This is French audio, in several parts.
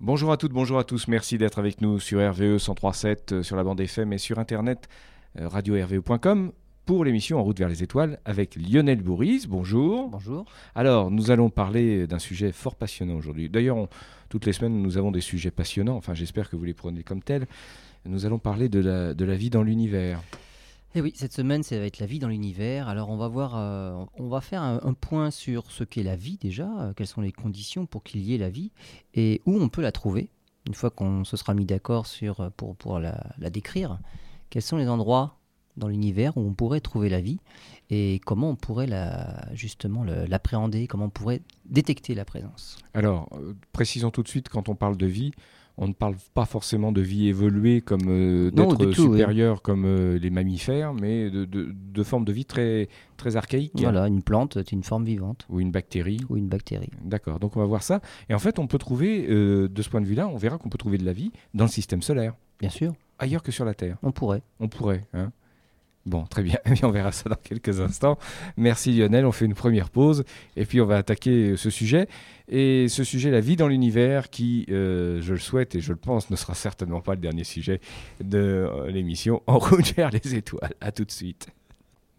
Bonjour à toutes, bonjour à tous. Merci d'être avec nous sur RVE 103.7, euh, sur la bande FM et sur internet euh, radio-rve.com pour l'émission En route vers les étoiles avec Lionel Bourris. Bonjour. Bonjour. Alors, nous allons parler d'un sujet fort passionnant aujourd'hui. D'ailleurs, toutes les semaines, nous avons des sujets passionnants. Enfin, j'espère que vous les prenez comme tels. Nous allons parler de la, de la vie dans l'univers. Et oui, cette semaine, ça va être la vie dans l'univers. Alors, on va voir, euh, on va faire un, point sur ce qu'est la vie déjà, euh, quelles sont les conditions pour qu'il y ait la vie et où on peut la trouver. Une fois qu'on se sera mis d'accord sur euh, pour, pour la, la décrire, quels sont les endroits dans l'univers où on pourrait trouver la vie et comment on pourrait la, justement l'appréhender, comment on pourrait détecter la présence? Alors, précisons tout de suite, quand on parle de vie, on ne parle pas forcément de vie évoluée comme euh, d'être oui. supérieur comme euh, les mammifères, mais de, de, de formes de vie très, très archaïques. Voilà, une plante, c'est une forme vivante Ou une bactérie. ou une bactérie. D'accord, donc on va voir ça. Et en fait, on peut trouver, euh, de ce point de vue-là, on verra qu'on peut trouver de la vie dans le système solaire, Bien sûr, ailleurs que sur la Terre. on pourrait. On pourrait. Hein bon, très bien. On verra ça dans quelques instants. Merci Lionel. On fait une première pause et puis on va attaquer ce sujet. Et ce sujet, la vie dans l'univers, qui, euh, je le souhaite et je le pense, ne sera certainement pas le dernier sujet de euh, l'émission En route les étoiles. À tout de suite.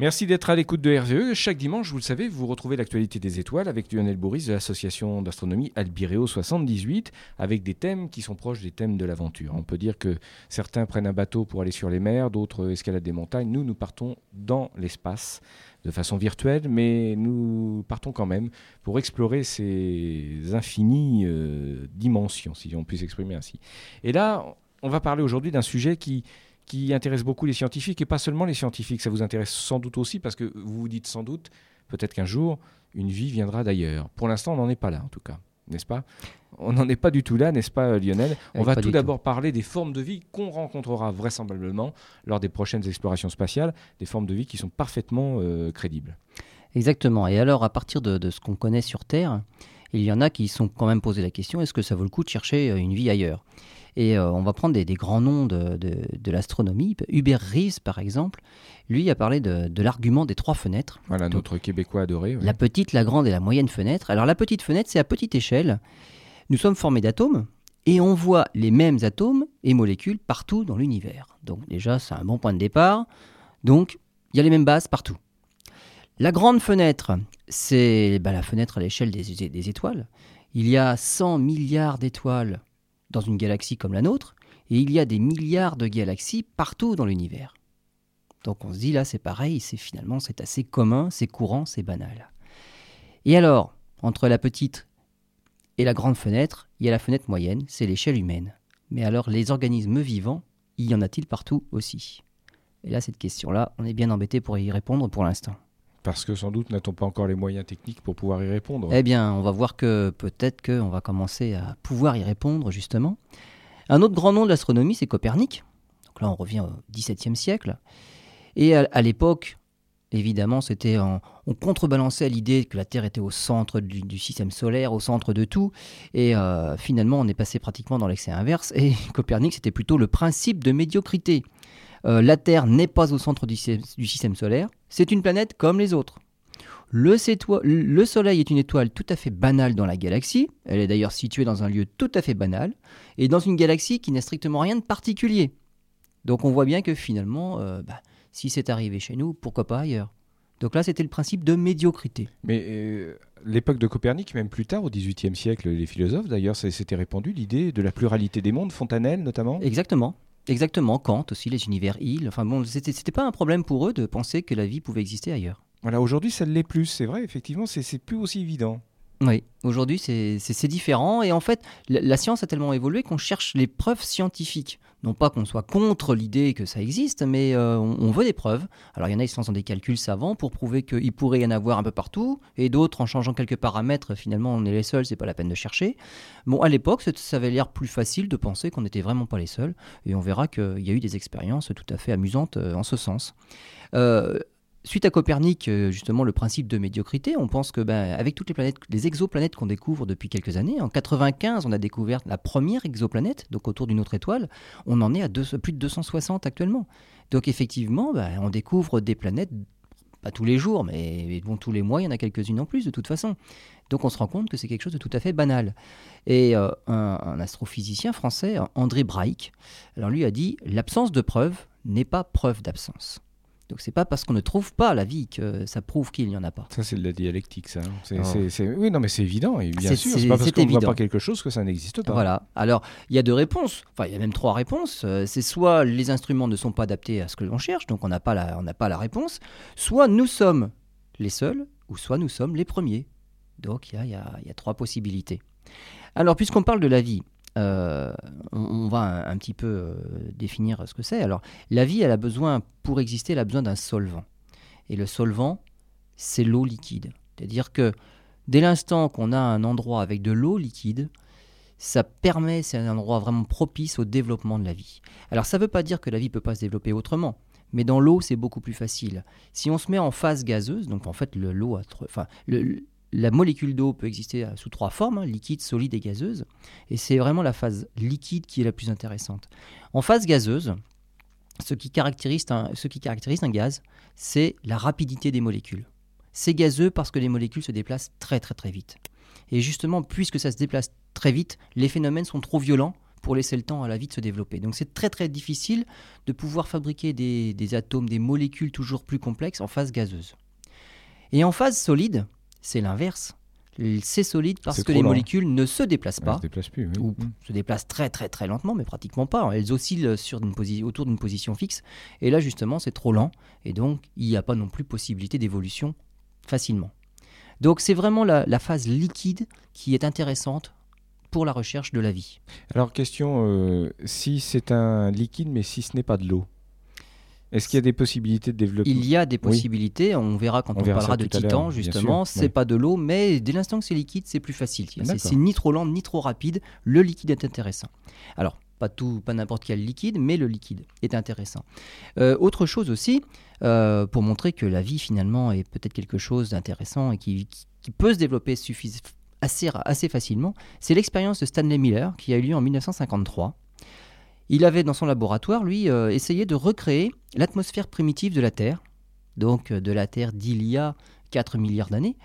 Merci d'être à l'écoute de RVE. Chaque dimanche, vous le savez, vous retrouvez l'actualité des étoiles avec Lionel Boris de l'association d'astronomie Albireo 78, avec des thèmes qui sont proches des thèmes de l'aventure. On peut dire que certains prennent un bateau pour aller sur les mers, d'autres escaladent des montagnes. Nous, nous partons dans l'espace de façon virtuelle, mais nous partons quand même pour explorer ces infinies euh, dimensions, si on peut s'exprimer ainsi. Et là, on va parler aujourd'hui d'un sujet qui qui intéresse beaucoup les scientifiques et pas seulement les scientifiques. Ça vous intéresse sans doute aussi parce que vous vous dites sans doute, peut-être qu'un jour, une vie viendra d'ailleurs. Pour l'instant, on n'en est pas là en tout cas, n'est-ce pas? On n'en est pas du tout là, n'est-ce pas Lionel? On Oui, va tout d'abord parler des formes de vie qu'on rencontrera vraisemblablement lors des prochaines explorations spatiales, des formes de vie qui sont parfaitement euh, crédibles. Exactement. Et alors, à partir de, de ce qu'on connaît sur Terre, il y en a qui se sont quand même posé la question est-ce que ça vaut le coup de chercher euh, une vie ailleurs? Et euh, on va prendre des, des grands noms de, de- de l'astronomie. Hubert Reeves, par exemple, lui a parlé de, de l'argument des trois fenêtres Voilà, Donc, notre Québécois adoré. la petite, la grande et la moyenne fenêtre. Alors, la petite fenêtre, c'est à petite échelle. Nous sommes formés d'atomes. Et on voit les mêmes atomes et molécules partout dans l'univers. Donc déjà, c'est un bon point de départ. Donc, il y a les mêmes bases partout. La grande fenêtre, c'est bah, la fenêtre à l'échelle des, étoiles. Il y a 100 milliards d'étoiles dans une galaxie comme la nôtre, et il y a des milliards de galaxies partout dans l'univers. Donc on se dit là, c'est pareil, c'est finalement c'est assez commun, c'est courant, c'est banal. Et alors, entre la petite et la grande fenêtre, il y a la fenêtre moyenne, c'est l'échelle humaine. Mais alors, les organismes vivants, y en a-t-il partout aussi? Et là, cette question-là, on est bien embêté pour y répondre pour l'instant. Parce que sans doute n'a-t-on pas encore les moyens techniques pour pouvoir y répondre. Eh bien, on va voir que peut-être qu'on va commencer à pouvoir y répondre, justement. Un autre grand nom de l'astronomie, c'est Copernic. Donc là, on revient au XVIIe siècle. Et à, l'époque, évidemment, c'était on contrebalançait l'idée que la Terre était au centre du, du système solaire, au centre de tout. Et euh, finalement, on est passé pratiquement dans l'excès inverse. Et Copernic, c'était plutôt le principe de médiocrité. Euh, la Terre n'est pas au centre du, sy- du système solaire. C'est une planète comme les autres. Le, Soleil est une étoile tout à fait banale dans la galaxie. Elle est d'ailleurs située dans un lieu tout à fait banal. Et dans une galaxie qui n'a strictement rien de particulier. Donc on voit bien que finalement, euh, bah, si c'est arrivé chez nous, pourquoi pas ailleurs? Donc là, c'était le principe de médiocrité. Mais euh, l'époque de Copernic, même plus tard, au XVIIIe siècle, les philosophes d'ailleurs, s'était répandu l'idée de la pluralité des mondes, Fontanelle notamment? Exactement. Exactement. Kant aussi, les univers îles. Enfin bon, c'était pas un problème pour eux de penser que la vie pouvait exister ailleurs. Voilà, aujourd'hui ça ne l'est plus, c'est vrai, effectivement, c'est plus aussi évident. Oui, aujourd'hui c'est différent et en fait la, la science a tellement évolué qu'on cherche les preuves scientifiques. Non pas qu'on soit contre l'idée que ça existe, mais euh, on, veut des preuves. Alors il y en a qui se lancent dans des calculs savants pour prouver qu'il pourrait y en avoir un peu partout, et d'autres en changeant quelques paramètres, finalement on est les seuls, c'est pas la peine de chercher. Bon, à l'époque ça- ça avait l'air plus facile de penser qu'on n'était vraiment pas les seuls, et on verra qu'il y a eu des expériences tout à fait amusantes euh, en ce sens. Euh, Suite à Copernic, euh, justement, le principe de médiocrité, on pense que ben, avec toutes les planètes, les exoplanètes qu'on découvre depuis quelques années, en 95, on a découvert la première exoplanète, donc autour d'une autre étoile. On en est à plus de 260 actuellement. Donc effectivement, ben, on découvre des planètes pas tous les jours, mais bon, tous les mois, il y en a quelques-unes en plus de toute façon. Donc on se rend compte que c'est quelque chose de tout à fait banal. Et euh, un, astrophysicien français, André Braic, alors lui a dit l'absence de preuve n'est pas preuve d'absence. Donc c'est pas parce qu'on ne trouve pas la vie que ça prouve qu'il n'y en a pas. Ça c'est de la dialectique, ça. Hein. Oh. Oui, non, mais c'est évident. Et bien sûr, c'est pas parce qu'on ne voit pas quelque chose que ça n'existe pas. Voilà. Alors il y a deux réponses. Enfin, il y a même trois réponses. Euh, c'est soit les instruments ne sont pas adaptés à ce que l'on cherche, donc on n'a pas la, on n'a pas la réponse. Soit nous sommes les seuls, ou soit nous sommes les premiers. Donc il y a, trois possibilités. Alors puisqu'on parle de la vie, euh, on, va un, petit peu euh, définir ce que c'est. Alors la vie, elle a besoin, pour exister, elle a besoin d'un solvant. Et le solvant, c'est l'eau liquide. C'est-à-dire que dès l'instant qu'on a un endroit avec de l'eau liquide, ça permet, c'est un endroit vraiment propice au développement de la vie. Alors ça ne veut pas dire que la vie ne peut pas se développer autrement. Mais dans l'eau, c'est beaucoup plus facile. Si on se met en phase gazeuse, donc en fait l'eau, enfin, le, la molécule d'eau peut exister sous trois formes, hein, liquide, solide et gazeuse. Et c'est vraiment la phase liquide qui est la plus intéressante. En phase gazeuse, ce qui caractérise un, gaz, c'est la rapidité des molécules. C'est gazeux parce que les molécules se déplacent très très très vite. Et justement, puisque ça se déplace très vite, les phénomènes sont trop violents pour laisser le temps à la vie de se développer. Donc c'est très très difficile de pouvoir fabriquer des atomes, des molécules toujours plus complexes en phase gazeuse. Et en phase solide, c'est l'inverse. C'est solide parce que les molécules ne se déplacent pas. se déplacent plus, Ou mm. se déplacent très très très lentement, mais pratiquement pas. Elles oscillent sur une autour d'une position fixe. Et là, justement, c'est trop lent. Et donc, il n'y a pas non plus possibilité d'évolution facilement. Donc, c'est vraiment la, phase liquide qui est intéressante pour la recherche de la vie. Alors, question, euh, si c'est un liquide, mais si ce n'est pas de l'eau est-ce qu'il y a des possibilités de développer Il y a des possibilités, on verra quand on, parlera de Titan, justement. C'est pas de l'eau, mais dès l'instant que c'est liquide, c'est plus facile. C'est ni trop lent, ni trop rapide. Le liquide est intéressant. Alors, pas tout, pas n'importe quel liquide, mais le liquide est intéressant. Euh, autre chose aussi, euh, pour montrer que la vie finalement est peut-être quelque chose d'intéressant et qui, peut se développer assez, assez facilement, c'est l'expérience de Stanley Miller qui a eu lieu en 1953 il avait dans son laboratoire, lui, euh, essayé de recréer l'atmosphère primitive de la Terre, donc euh, de la Terre d'il y a 4 milliards d'années.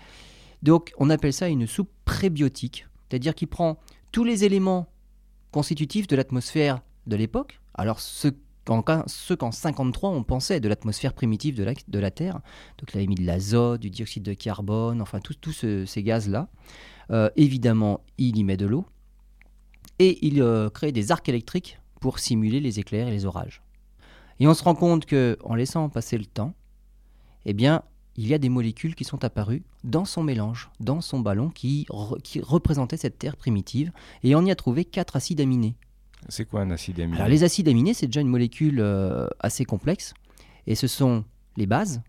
Donc on appelle ça une soupe prébiotique, c'est-à-dire qu'il prend tous les éléments constitutifs de l'atmosphère de l'époque, alors ce qu'en 53 on pensait de l'atmosphère primitive de la, Terre, donc il avait mis de l'azote, du dioxyde de carbone, enfin tous ces gaz-là. Euh, évidemment, il y met de l'eau, et il crée des arcs électriques pour simuler les éclairs et les orages. Et on se rend compte que, en laissant passer le temps, eh bien, il y a des molécules qui sont apparues dans son mélange, dans son ballon qui, qui représentait cette terre primitive, et on y a trouvé quatre acides aminés. C'est quoi un acide aminé? Alors, les acides aminés, c'est déjà une molécule euh, assez complexe, et ce sont les bases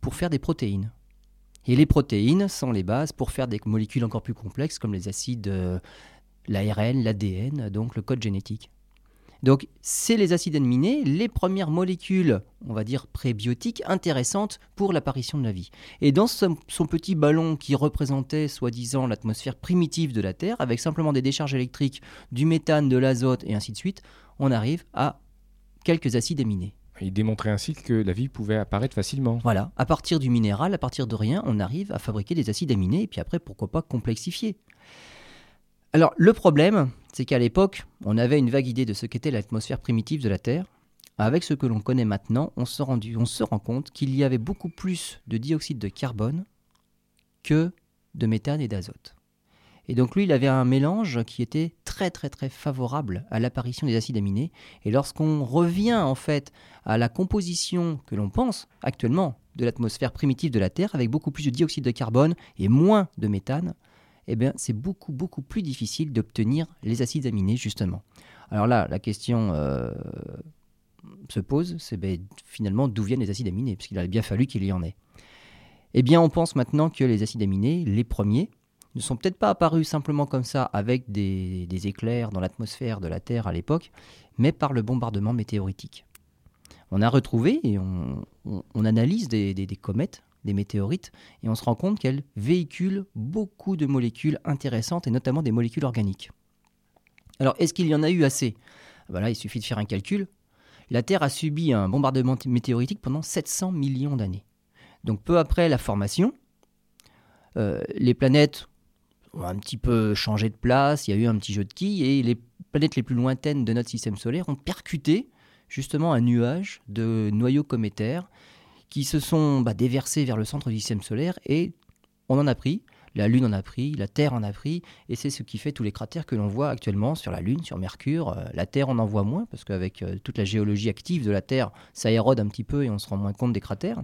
pour faire des protéines. Et les protéines sont les bases pour faire des molécules encore plus complexes comme les acides, euh, l'ARN, l'ADN, donc le code génétique. Donc, c'est les acides aminés, les premières molécules, on va dire prébiotiques, intéressantes pour l'apparition de la vie. Et dans son, petit ballon qui représentait soi-disant l'atmosphère primitive de la Terre, avec simplement des décharges électriques, du méthane, de l'azote et ainsi de suite, on arrive à quelques acides aminés. Il démontrait ainsi que la vie pouvait apparaître facilement. Voilà, à partir du minéral, à partir de rien, on arrive à fabriquer des acides aminés et puis après, pourquoi pas complexifier. Alors, le problème, c'est qu'à l'époque, on avait une vague idée de ce qu'était l'atmosphère primitive de la Terre. Avec ce que l'on connaît maintenant, on se, rend compte qu'il y avait beaucoup plus de dioxyde de carbone que de méthane et d'azote. Et donc lui, il avait un mélange qui était très très très favorable à l'apparition des acides aminés. Et lorsqu'on revient en fait à la composition que l'on pense actuellement de l'atmosphère primitive de la Terre, avec beaucoup plus de dioxyde de carbone et moins de méthane, eh bien, c'est beaucoup, beaucoup plus difficile d'obtenir les acides aminés, justement. Alors là, la question euh, se pose, c'est ben, finalement d'où viennent les acides aminés, parce qu'il a bien fallu qu'il y en ait. Eh bien, on pense maintenant que les acides aminés, les premiers, ne sont peut-être pas apparus simplement comme ça avec des, éclairs dans l'atmosphère de la Terre à l'époque, mais par le bombardement météoritique. On a retrouvé et on, analyse des, comètes des météorites, et on se rend compte qu'elles véhiculent beaucoup de molécules intéressantes, et notamment des molécules organiques. Alors, est-ce qu'il y en a eu assez? Ben Là, il suffit de faire un calcul. La Terre a subi un bombardement météoritique pendant 700 millions d'années. Donc peu après la formation, euh, les planètes ont un petit peu changé de place, il y a eu un petit jeu de quilles, et les planètes les plus lointaines de notre système solaire ont percuté justement un nuage de noyaux cométaires qui se sont bah, déversés vers le centre du système solaire, et on en a pris. La Lune en a pris, la Terre en a pris, et c'est ce qui fait tous les cratères que l'on voit actuellement sur la Lune, sur Mercure. Euh, la Terre en en voit moins, parce qu'avec euh, toute la géologie active de la Terre, ça érode un petit peu et on se rend moins compte des cratères.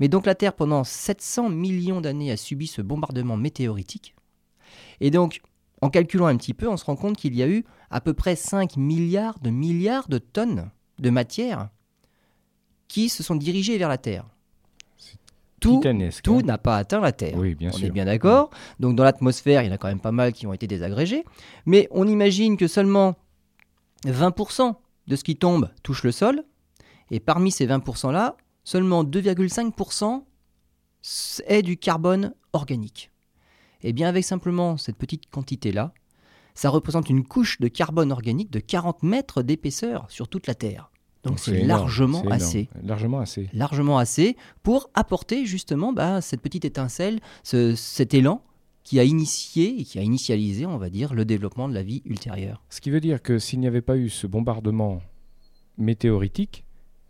Mais donc la Terre, pendant 700 millions d'années, a subi ce bombardement météoritique. Et donc, en calculant un petit peu, on se rend compte qu'il y a eu à peu près 5 milliards de milliards de tonnes de matière qui se sont dirigées vers la Terre. Tout, hein. n'a pas atteint la Terre. Oui, bien on sûr. est bien d'accord. Donc dans l'atmosphère, il y en a quand même pas mal qui ont été désagrégés. Mais on imagine que seulement 20% de ce qui tombe touche le sol. Et parmi ces 20%-là, seulement 2,5% est du carbone organique. Et bien avec simplement cette petite quantité-là, ça représente une couche de carbone organique de 40 mètres d'épaisseur sur toute la Terre. Donc c'est largement c'est assez Largement assez. largement assez pour apporter justement bah, cette petite étincelle, ce- cet élan qui a initié et qui a initialisé, on va dire, le développement de la vie ultérieure. Ce qui veut dire que s'il n'y avait pas eu ce bombardement météoritique,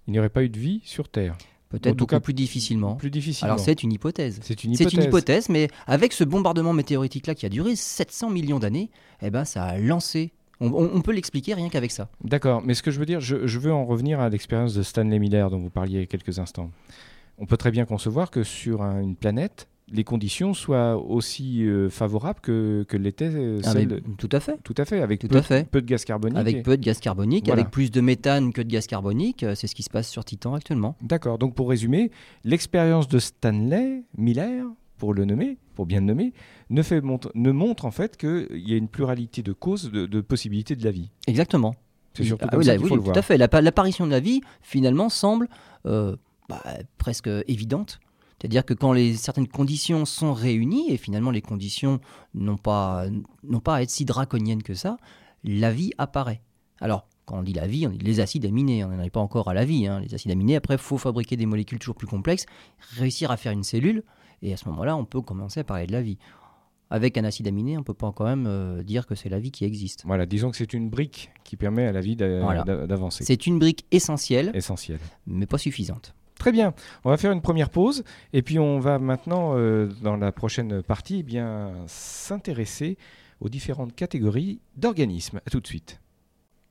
il n'y aurait pas eu de vie sur Terre. En Peut-être tout beaucoup cas, plus difficilement. Plus difficilement. Alors c'est une hypothèse. C'est une C'est hypothèse. une hypothèse, mais avec ce bombardement météoritique-là qui a duré 700 millions d'années, eh ben, ça a lancé. On, on- on peut l'expliquer rien qu'avec ça. D'accord, mais ce que je veux dire, je, je veux en revenir à l'expérience de Stanley Miller dont vous parliez il y a quelques instants. On peut très bien concevoir que sur un- une planète, les conditions soient aussi euh, favorables que, que l'étaient euh, Ah, celles mais de- tout à fait. Tout à fait, avec Tout peu, à fait. peu de gaz carbonique. et- Avec peu de gaz carbonique, Voilà. avec plus de méthane que de gaz carbonique, euh, c'est ce qui se passe sur Titan actuellement. D'accord, donc pour résumer, l'expérience de Stanley Miller, pour le nommer, pour bien le nommer, ne, fait mont- ne montre en fait qu'il y a une pluralité de causes, de, de possibilités de la vie. Exactement. C'est surtout Ah comme oui, ça là, oui, faut le tout voir. à fait. L'appa- L'apparition de la vie, finalement, semble euh, bah, presque évidente. C'est-à-dire que quand les, certaines conditions sont réunies, et finalement les conditions n'ont pas, pas à être si draconiennes que ça, la vie apparaît. Alors, quand on dit la vie, on dit les acides aminés, on n'en est pas encore à la vie. hein. Les acides aminés, après, il faut fabriquer des molécules toujours plus complexes, réussir à faire une cellule, et à ce moment-là, on peut commencer à parler de la vie. Avec un acide aminé, on ne peut pas quand même euh, dire que c'est la vie qui existe. Voilà, disons que c'est une brique qui permet à la vie Voilà. d'avancer. C'est une brique essentielle, essentiel. mais pas suffisante. Très bien, on va faire une première pause et puis on va maintenant, euh, dans la prochaine partie, eh bien s'intéresser aux différentes catégories d'organismes. A tout de suite.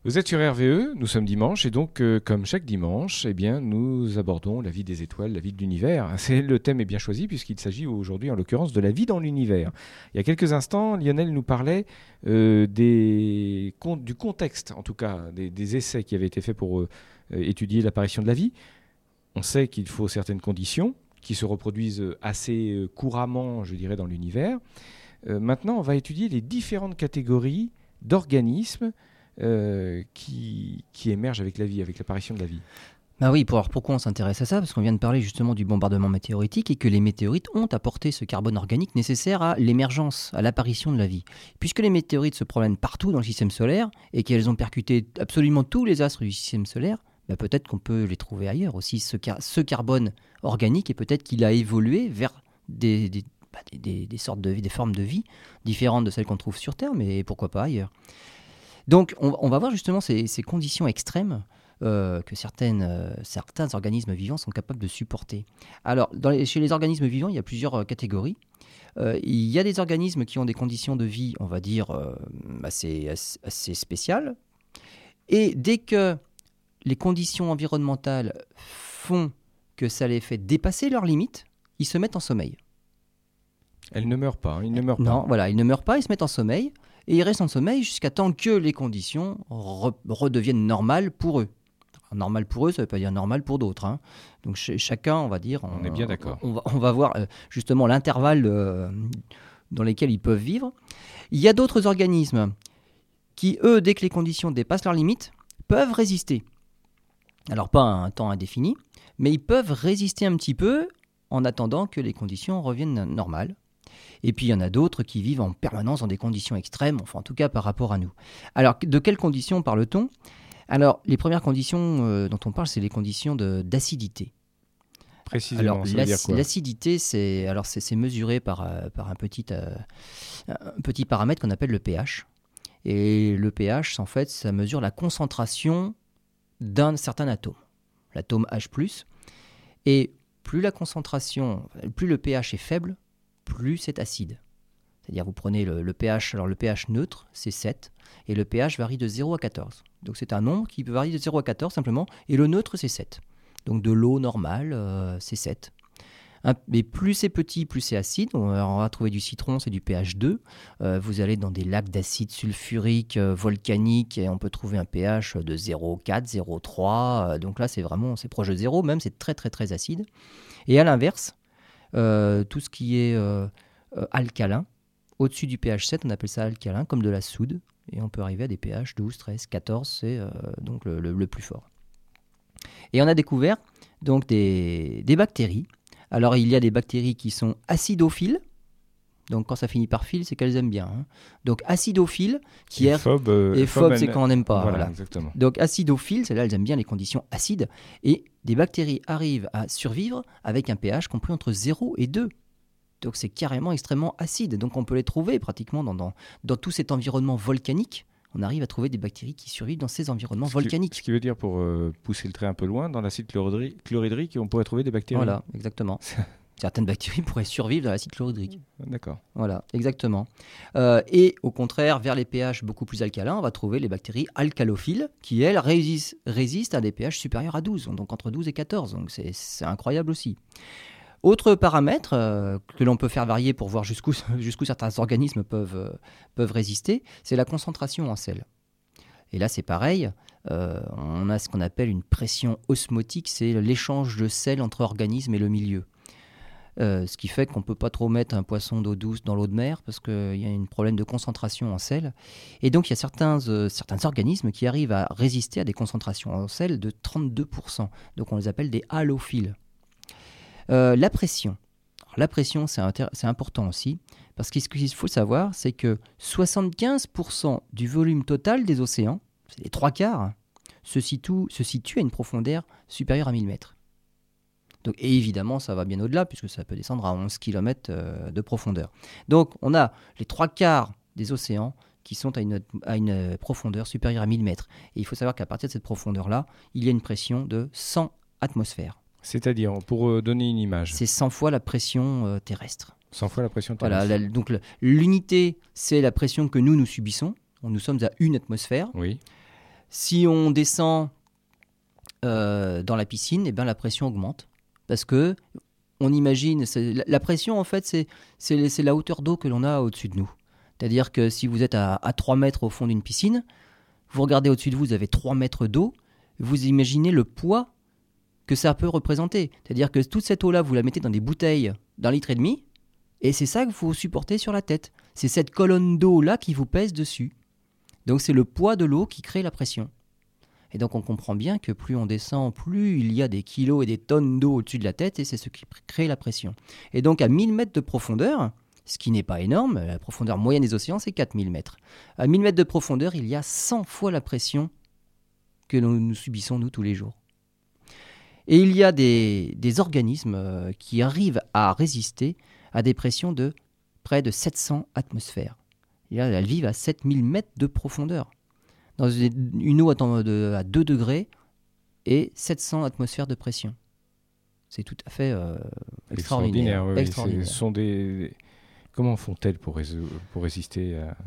Vous êtes sur RVE, nous sommes dimanche et donc euh, comme chaque dimanche, eh bien nous abordons la vie des étoiles, la vie de l'univers. Le thème est bien choisi puisqu'il s'agit aujourd'hui en l'occurrence de la vie dans l'univers. Il y a quelques instants, Lionel nous parlait euh, du contexte, en tout cas des, essais qui avaient été faits pour euh, étudier l'apparition de la vie. On sait qu'il faut certaines conditions qui se reproduisent assez couramment, je dirais, dans l'univers. Maintenant, on va étudier les différentes catégories d'organismes euh, qui, qui émergent avec la vie, avec l'apparition de la vie. Bah oui, pour, alors pourquoi on s'intéresse à ça Parce qu'on vient de parler justement du bombardement météoritique et que les météorites ont apporté ce carbone organique nécessaire à l'émergence, à l'apparition de la vie. Puisque les météorites se promènent partout dans le système solaire et qu'elles ont percuté absolument tous les astres du système solaire, bah peut-être qu'on peut les trouver ailleurs aussi, ce, car- ce carbone organique, et peut-être qu'il a évolué vers bah, des- sortes de des formes de vie différentes de celles qu'on trouve sur Terre, mais pourquoi pas ailleurs. Donc on, on va voir justement ces, ces conditions extrêmes euh, que certaines, euh, certains organismes vivants sont capables de supporter. Alors, dans les- chez les organismes vivants, il y a plusieurs euh, catégories. Il y a des organismes qui ont des conditions de vie, on va dire, assez, assez, spéciales. Et dès que les conditions environnementales font que ça les fait dépasser leurs limites, ils se mettent en sommeil. Elle ne meurt pas, hein, il ne meurt Non, pas. voilà, ils ne meurent pas, ils se mettent en sommeil. Et ils restent en sommeil jusqu'à temps que les conditions re- redeviennent normales pour eux. Normal pour eux, ça ne veut pas dire normal pour d'autres. hein. Donc ch- chacun, on va dire. On est bien d'accord. On va, on va voir euh, justement l'intervalle euh, dans lesquels ils peuvent vivre. Il y a d'autres organismes qui, eux, dès que les conditions dépassent leurs limites, peuvent résister. Alors pas un temps indéfini, mais ils peuvent résister un petit peu en attendant que les conditions reviennent normales. Et puis il y en a d'autres qui vivent en permanence dans des conditions extrêmes, enfin en tout cas par rapport à nous. Alors de quelles conditions parle-t-on? Alors les premières conditions euh, dont on parle, c'est les conditions d'acidité. Précisément, Alors, l'acidité, c'est alors c'est c'est mesuré par, euh, par un, petit, euh, un petit paramètre qu'on appelle le pH. Et le pH, en fait, ça mesure la concentration d'un certain atome, l'atome H+. Et plus la concentration, plus le pH est faible, plus c'est acide. C'est-à-dire, vous prenez le, pH, alors le pH neutre, c'est 7, et le pH varie de 0 à 14. Donc c'est un nombre qui peut varier de 0 à 14 simplement, et le neutre, c'est 7. Donc de l'eau normale, euh, c'est 7. Un- mais plus c'est petit, plus c'est acide. On va, trouver du citron, c'est du pH 2. Euh, vous allez dans des lacs d'acide sulfurique euh, volcanique et on peut trouver un pH de 0,4, 0,3. euh, donc là, c'est vraiment, c'est proche de 0 même, c'est très très très acide. Et à l'inverse, euh, tout ce qui est euh, euh, alcalin, au-dessus du pH 7, on appelle ça alcalin, comme de la soude. Et on peut arriver à des pH 12, 13, 14, c'est donc le- plus fort. Et on a découvert donc des bactéries. Alors il y a des bactéries qui sont acidophiles. Donc quand ça finit par fil, c'est qu'elles aiment bien. hein. Donc acidophiles, qui est phobe, euh, et phobe, c'est quand on n'aime pas. Voilà, voilà. exactement. Donc acidophiles, celles-là, elles aiment bien les conditions acides. Et des bactéries arrivent à survivre avec un pH compris entre 0 et 2. Donc c'est carrément extrêmement acide. Donc on peut les trouver pratiquement dans, dans, dans tout cet environnement volcanique. On arrive à trouver des bactéries qui survivent dans ces environnements Ce qui- volcaniques. Ce qui veut dire, pour euh, pousser le trait un peu loin, dans l'acide chlorhydri- chlorhydrique, on pourrait trouver des bactéries. Voilà, exactement. Certaines bactéries pourraient survivre dans l'acide chlorhydrique. D'accord. Voilà, exactement. Euh, et au contraire, vers les pH beaucoup plus alcalins, on va trouver les bactéries alcalophiles qui, elles, résistent, résistent à des pH supérieurs à 12, donc entre 12 et 14. Donc c'est incroyable aussi. Autre paramètre euh, que l'on peut faire varier pour voir jusqu'où certains organismes peuvent, euh, peuvent résister, c'est la concentration en sel. Et là, c'est pareil. euh, on a ce qu'on appelle une pression osmotique, c'est l'échange de sel entre organismes et le milieu. Euh, ce qui fait qu'on ne peut pas trop mettre un poisson d'eau douce dans l'eau de mer parce qu'il y a un problème de concentration en sel. Et donc il y a certains, euh, certains organismes qui arrivent à résister à des concentrations en sel de 32%. Donc on les appelle des halophiles. Euh, la pression. La pression, c'est important aussi parce qu'il faut savoir, c'est que 75% du volume total des océans, c'est les trois quarts, se situe, se situe à une profondeur supérieure à 1000 mètres. Donc, et évidemment, ça va bien au-delà, puisque ça peut descendre à 11 km de profondeur. Donc, on a les trois quarts des océans qui sont à une, à une profondeur supérieure à 1000 mètres. Et il faut savoir qu'à partir de cette profondeur-là, il y a une pression de 100 atmosphères. C'est-à-dire, pour euh, donner une image, C'est 100 fois la pression euh, terrestre. 100 fois la pression Voilà, terrestre. la- donc l'unité, c'est la pression que nous, nous subissons. Nous sommes à une atmosphère. Oui, Si on descend euh, dans la piscine, eh ben, la pression augmente. Parce que on imagine, la, pression en fait, c'est la hauteur d'eau que l'on a au-dessus de nous. C'est-à-dire que si vous êtes à, à 3 mètres au fond d'une piscine, vous regardez au-dessus de vous, vous avez 3 mètres d'eau, vous imaginez le poids que ça peut représenter. C'est-à-dire que toute cette eau-là, vous la mettez dans des bouteilles d'un litre et demi, et c'est ça que vous supportez sur la tête. C'est cette colonne d'eau-là qui vous pèse dessus. Donc c'est le poids de l'eau qui crée la pression. Et donc on comprend bien que plus on descend, plus il y a des kilos et des tonnes d'eau au-dessus de la tête, et c'est ce qui crée la pression. Et donc à 1000 mètres de profondeur, ce qui n'est pas énorme, la profondeur moyenne des océans c'est 4000 mètres. À 1000 mètres de profondeur, il y a 100 fois la pression que nous, subissons nous tous les jours. Et il y a des, organismes euh, qui arrivent à résister à des pressions de près de 700 atmosphères. Et elles vivent à 7000 mètres de profondeur. Dans une une eau à, de- à 2 degrés et 700 atmosphères de pression. C'est tout à fait euh, extraordinaire. extraordinaire. oui, oui. Extraordinaire. Ce sont des... Comment font-elles pour, résister à...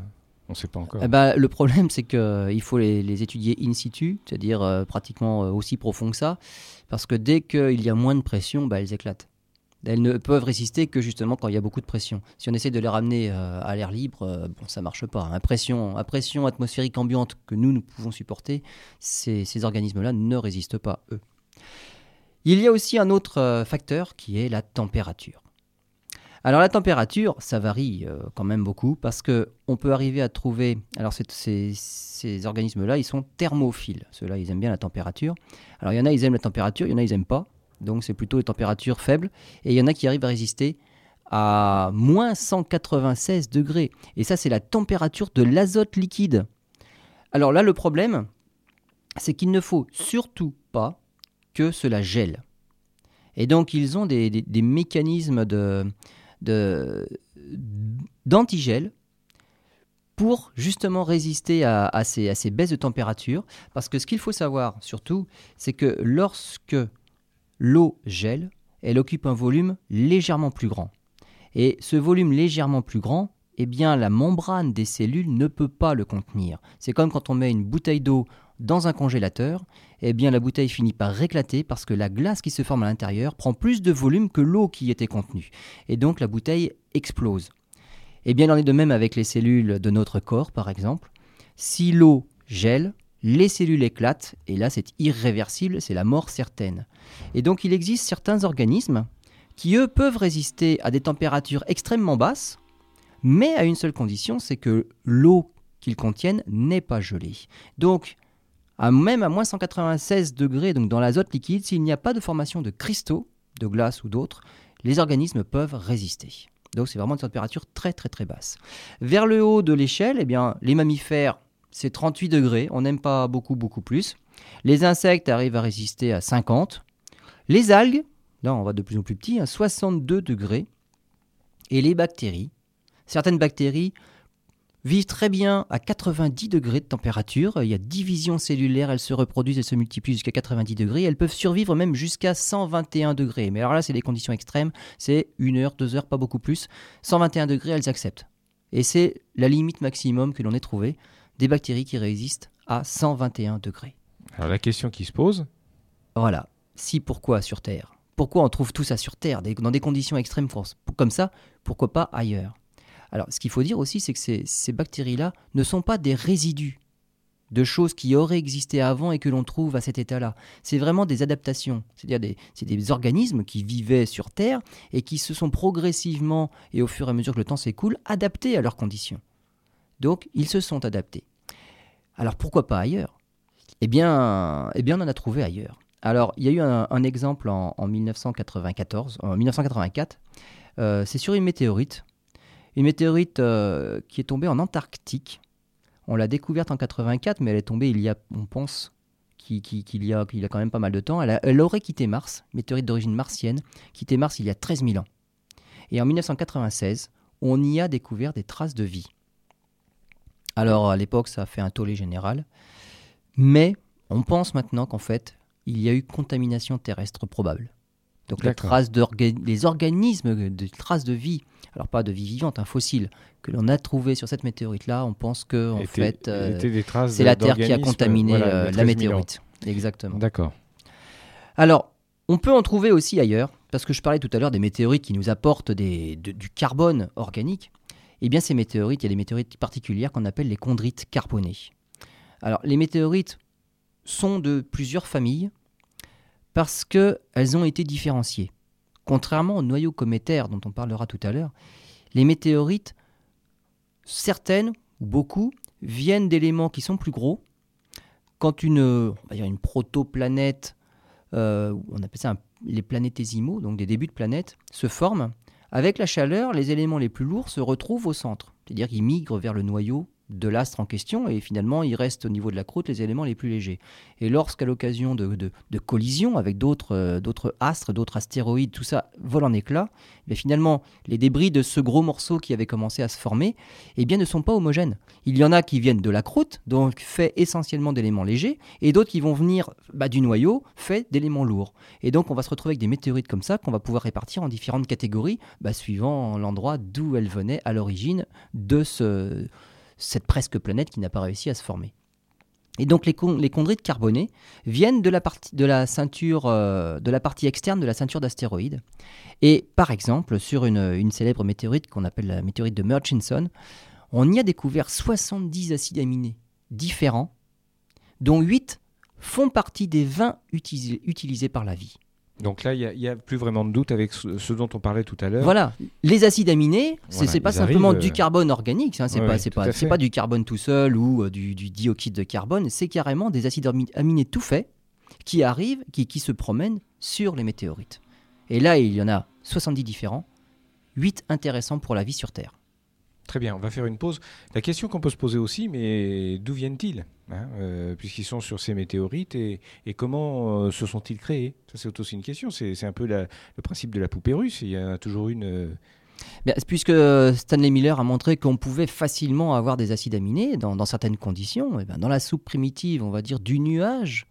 On ne sait pas encore. Eh ben, le problème, c'est qu'il faut les, les étudier in situ, c'est-à-dire euh, pratiquement euh, aussi profond que ça, parce que dès qu'il y a moins de pression, bah, elles éclatent. Elles ne peuvent résister que justement quand il y a beaucoup de pression. Si on essaie de les ramener euh, à l'air libre, euh, bon, ça marche pas. À pression, à pression atmosphérique ambiante que nous, nous pouvons supporter, ces, organismes-là ne résistent pas, eux. Il y a aussi un autre euh, facteur qui est la température. Alors la température, ça varie euh, quand même beaucoup parce que on peut arriver à trouver. Alors ces, ces organismes-là, ils sont thermophiles. Ceux-là, ils aiment bien la température. Alors il y en a, ils aiment la température, il y en a, ils aiment pas. Donc c'est plutôt les températures faibles. Et il y en a qui arrivent à résister à moins 196 degrés. Et ça, c'est la température de l'azote liquide. Alors là, le problème, c'est qu'il ne faut surtout pas que cela gèle. Et donc, ils ont des, des- mécanismes de, d'antigel pour justement résister à, à ces, à ces baisses de température. Parce que ce qu'il faut savoir surtout, c'est que lorsque l'eau gèle, elle occupe un volume légèrement plus grand. Et ce volume légèrement plus grand, eh bien la membrane des cellules ne peut pas le contenir. C'est comme quand on met une bouteille d'eau dans un congélateur, eh bien la bouteille finit par éclater parce que la glace qui se forme à l'intérieur prend plus de volume que l'eau qui y était contenue. Et donc la bouteille explose. Eh bien il en est de même avec les cellules de notre corps par exemple. Si l'eau gèle, les cellules éclatent et là c'est irréversible, c'est la mort certaine. Et donc il existe certains organismes qui eux peuvent résister à des températures extrêmement basses, mais à une seule condition, c'est que l'eau qu'ils contiennent n'est pas gelée. Donc, à même à moins 196 degrés, donc dans l'azote liquide, s'il n'y a pas de formation de cristaux, de glace ou d'autres, les organismes peuvent résister. Donc c'est vraiment une température très très très basse. Vers le haut de l'échelle, eh bien, les mammifères, c'est 38 degrés, on n'aime pas beaucoup beaucoup plus. Les insectes arrivent à résister à 50. Les algues, là on va de plus en plus petit, à 62 degrés. Et les bactéries, certaines bactéries vivent très bien à 90 degrés de température. Il y a division cellulaire, elles se reproduisent et se multiplient jusqu'à 90 degrés. Elles peuvent survivre même jusqu'à 121 degrés. Mais alors là, c'est des conditions extrêmes. C'est une heure, deux heures, pas beaucoup plus. 121 degrés, elles acceptent. Et c'est la limite maximum que l'on ait trouvé des bactéries qui résistent à 121 degrés. Alors la question qui se pose, Voilà. Si pourquoi sur Terre? Pourquoi on trouve tout ça sur Terre dans des conditions extrêmes force Comme ça, pourquoi pas ailleurs? Alors, ce qu'il faut dire aussi, c'est que ces, ces bactéries-là ne sont pas des résidus de choses qui auraient existé avant et que l'on trouve à cet état-là. C'est vraiment des adaptations, c'est-à-dire des, c'est des organismes qui vivaient sur Terre et qui se sont progressivement, et au fur et à mesure que le temps s'écoule, adaptés à leurs conditions. Donc, ils se sont adaptés. Alors, pourquoi pas ailleurs? Eh bien, eh bien, on en a trouvé ailleurs. Alors, il y a eu un, exemple en, en 1994, en 1984. Euh, c'est sur une météorite. Une météorite euh, qui est tombée en Antarctique. On l'a découverte en 84, mais elle est tombée il y a, on pense, qu'il y, a, y a quand même pas mal de temps. Elle, elle aurait quitté Mars, météorite d'origine martienne, quitté Mars il y a 13 000 ans. Et en 1996, on y a découvert des traces de vie. Alors, à l'époque, ça a fait un tollé général. Mais on pense maintenant qu'en fait, il y a eu contamination terrestre probable. Donc les traces d'orga- les organismes de traces de vie, alors pas de vie vivante, un fossile, que l'on a trouvé sur cette météorite-là, on pense que en fait, euh, des c'est la Terre qui a contaminé voilà, euh, la 13 000 ans. météorite. Exactement. D'accord. Alors, on peut en trouver aussi ailleurs, parce que je parlais tout à l'heure des météorites qui nous apportent des- de- du carbone organique. Eh bien, ces météorites, il y a des météorites particulières qu'on appelle les chondrites carbonées. Alors, les météorites sont de plusieurs familles parce qu'elles ont été différenciées. Contrairement aux noyaux cométaires dont on parlera tout à l'heure, les météorites, certaines ou beaucoup, viennent d'éléments qui sont plus gros. Quand une, protoplanète euh, on appelle ça les planétésimaux, donc des débuts de planètes, se forment. Avec la chaleur, les éléments les plus lourds se retrouvent au centre, c'est-à-dire qu'ils migrent vers le noyau de l'astre en question et finalement il reste au niveau de la croûte les éléments les plus légers. Et lorsqu'à l'occasion de, de, collisions avec d'autres euh, d'autres astres, d'autres astéroïdes, tout ça vole en éclats, mais finalement les débris de ce gros morceau qui avait commencé à se former eh bien, ne sont pas homogènes. Il y en a qui viennent de la croûte, donc fait essentiellement d'éléments légers, et d'autres qui vont venir bah, du noyau, fait d'éléments lourds. Et donc on va se retrouver avec des météorites comme ça qu'on va pouvoir répartir en différentes catégories, bah, suivant l'endroit d'où elles venaient à l'origine de ce, cette presque planète qui n'a pas réussi à se former. Et donc les, chondrites carbonées viennent euh, de la partie externe de la ceinture d'astéroïdes. Et par exemple, sur une, une célèbre météorite qu'on appelle la météorite de Murchison, on y a découvert 70 acides aminés différents, dont 8 font partie des 20 utilisés, utilisés par la vie. Donc là, il n'y a, plus vraiment de doute avec ce, ce dont on parlait tout à l'heure. Voilà, les acides aminés, c'est Voilà, pas simplement arrivent, du euh, carbone organique, hein, c'est ouais, pas, ouais, du carbone tout seul ou euh, du, du dioxyde de carbone, c'est carrément des acides ami- aminés tout faits qui arrivent, qui, qui se promènent sur les météorites. Et là, il y en a 70 différents, 8 intéressants pour la vie sur Terre. Très bien, on va faire une pause. La question qu'on peut se poser aussi, mais d'où viennent-ils? Hein, euh, Puisqu'ils sont sur ces météorites et, comment euh, se sont-ils créés? Ça, c'est aussi une question. C'est un peu le principe de la poupée russe. Il y a toujours une. Euh, puisque Stanley Miller a montré qu'on pouvait facilement avoir des acides aminés dans, certaines conditions, et eh ben, dans la soupe primitive, on va dire, du nuage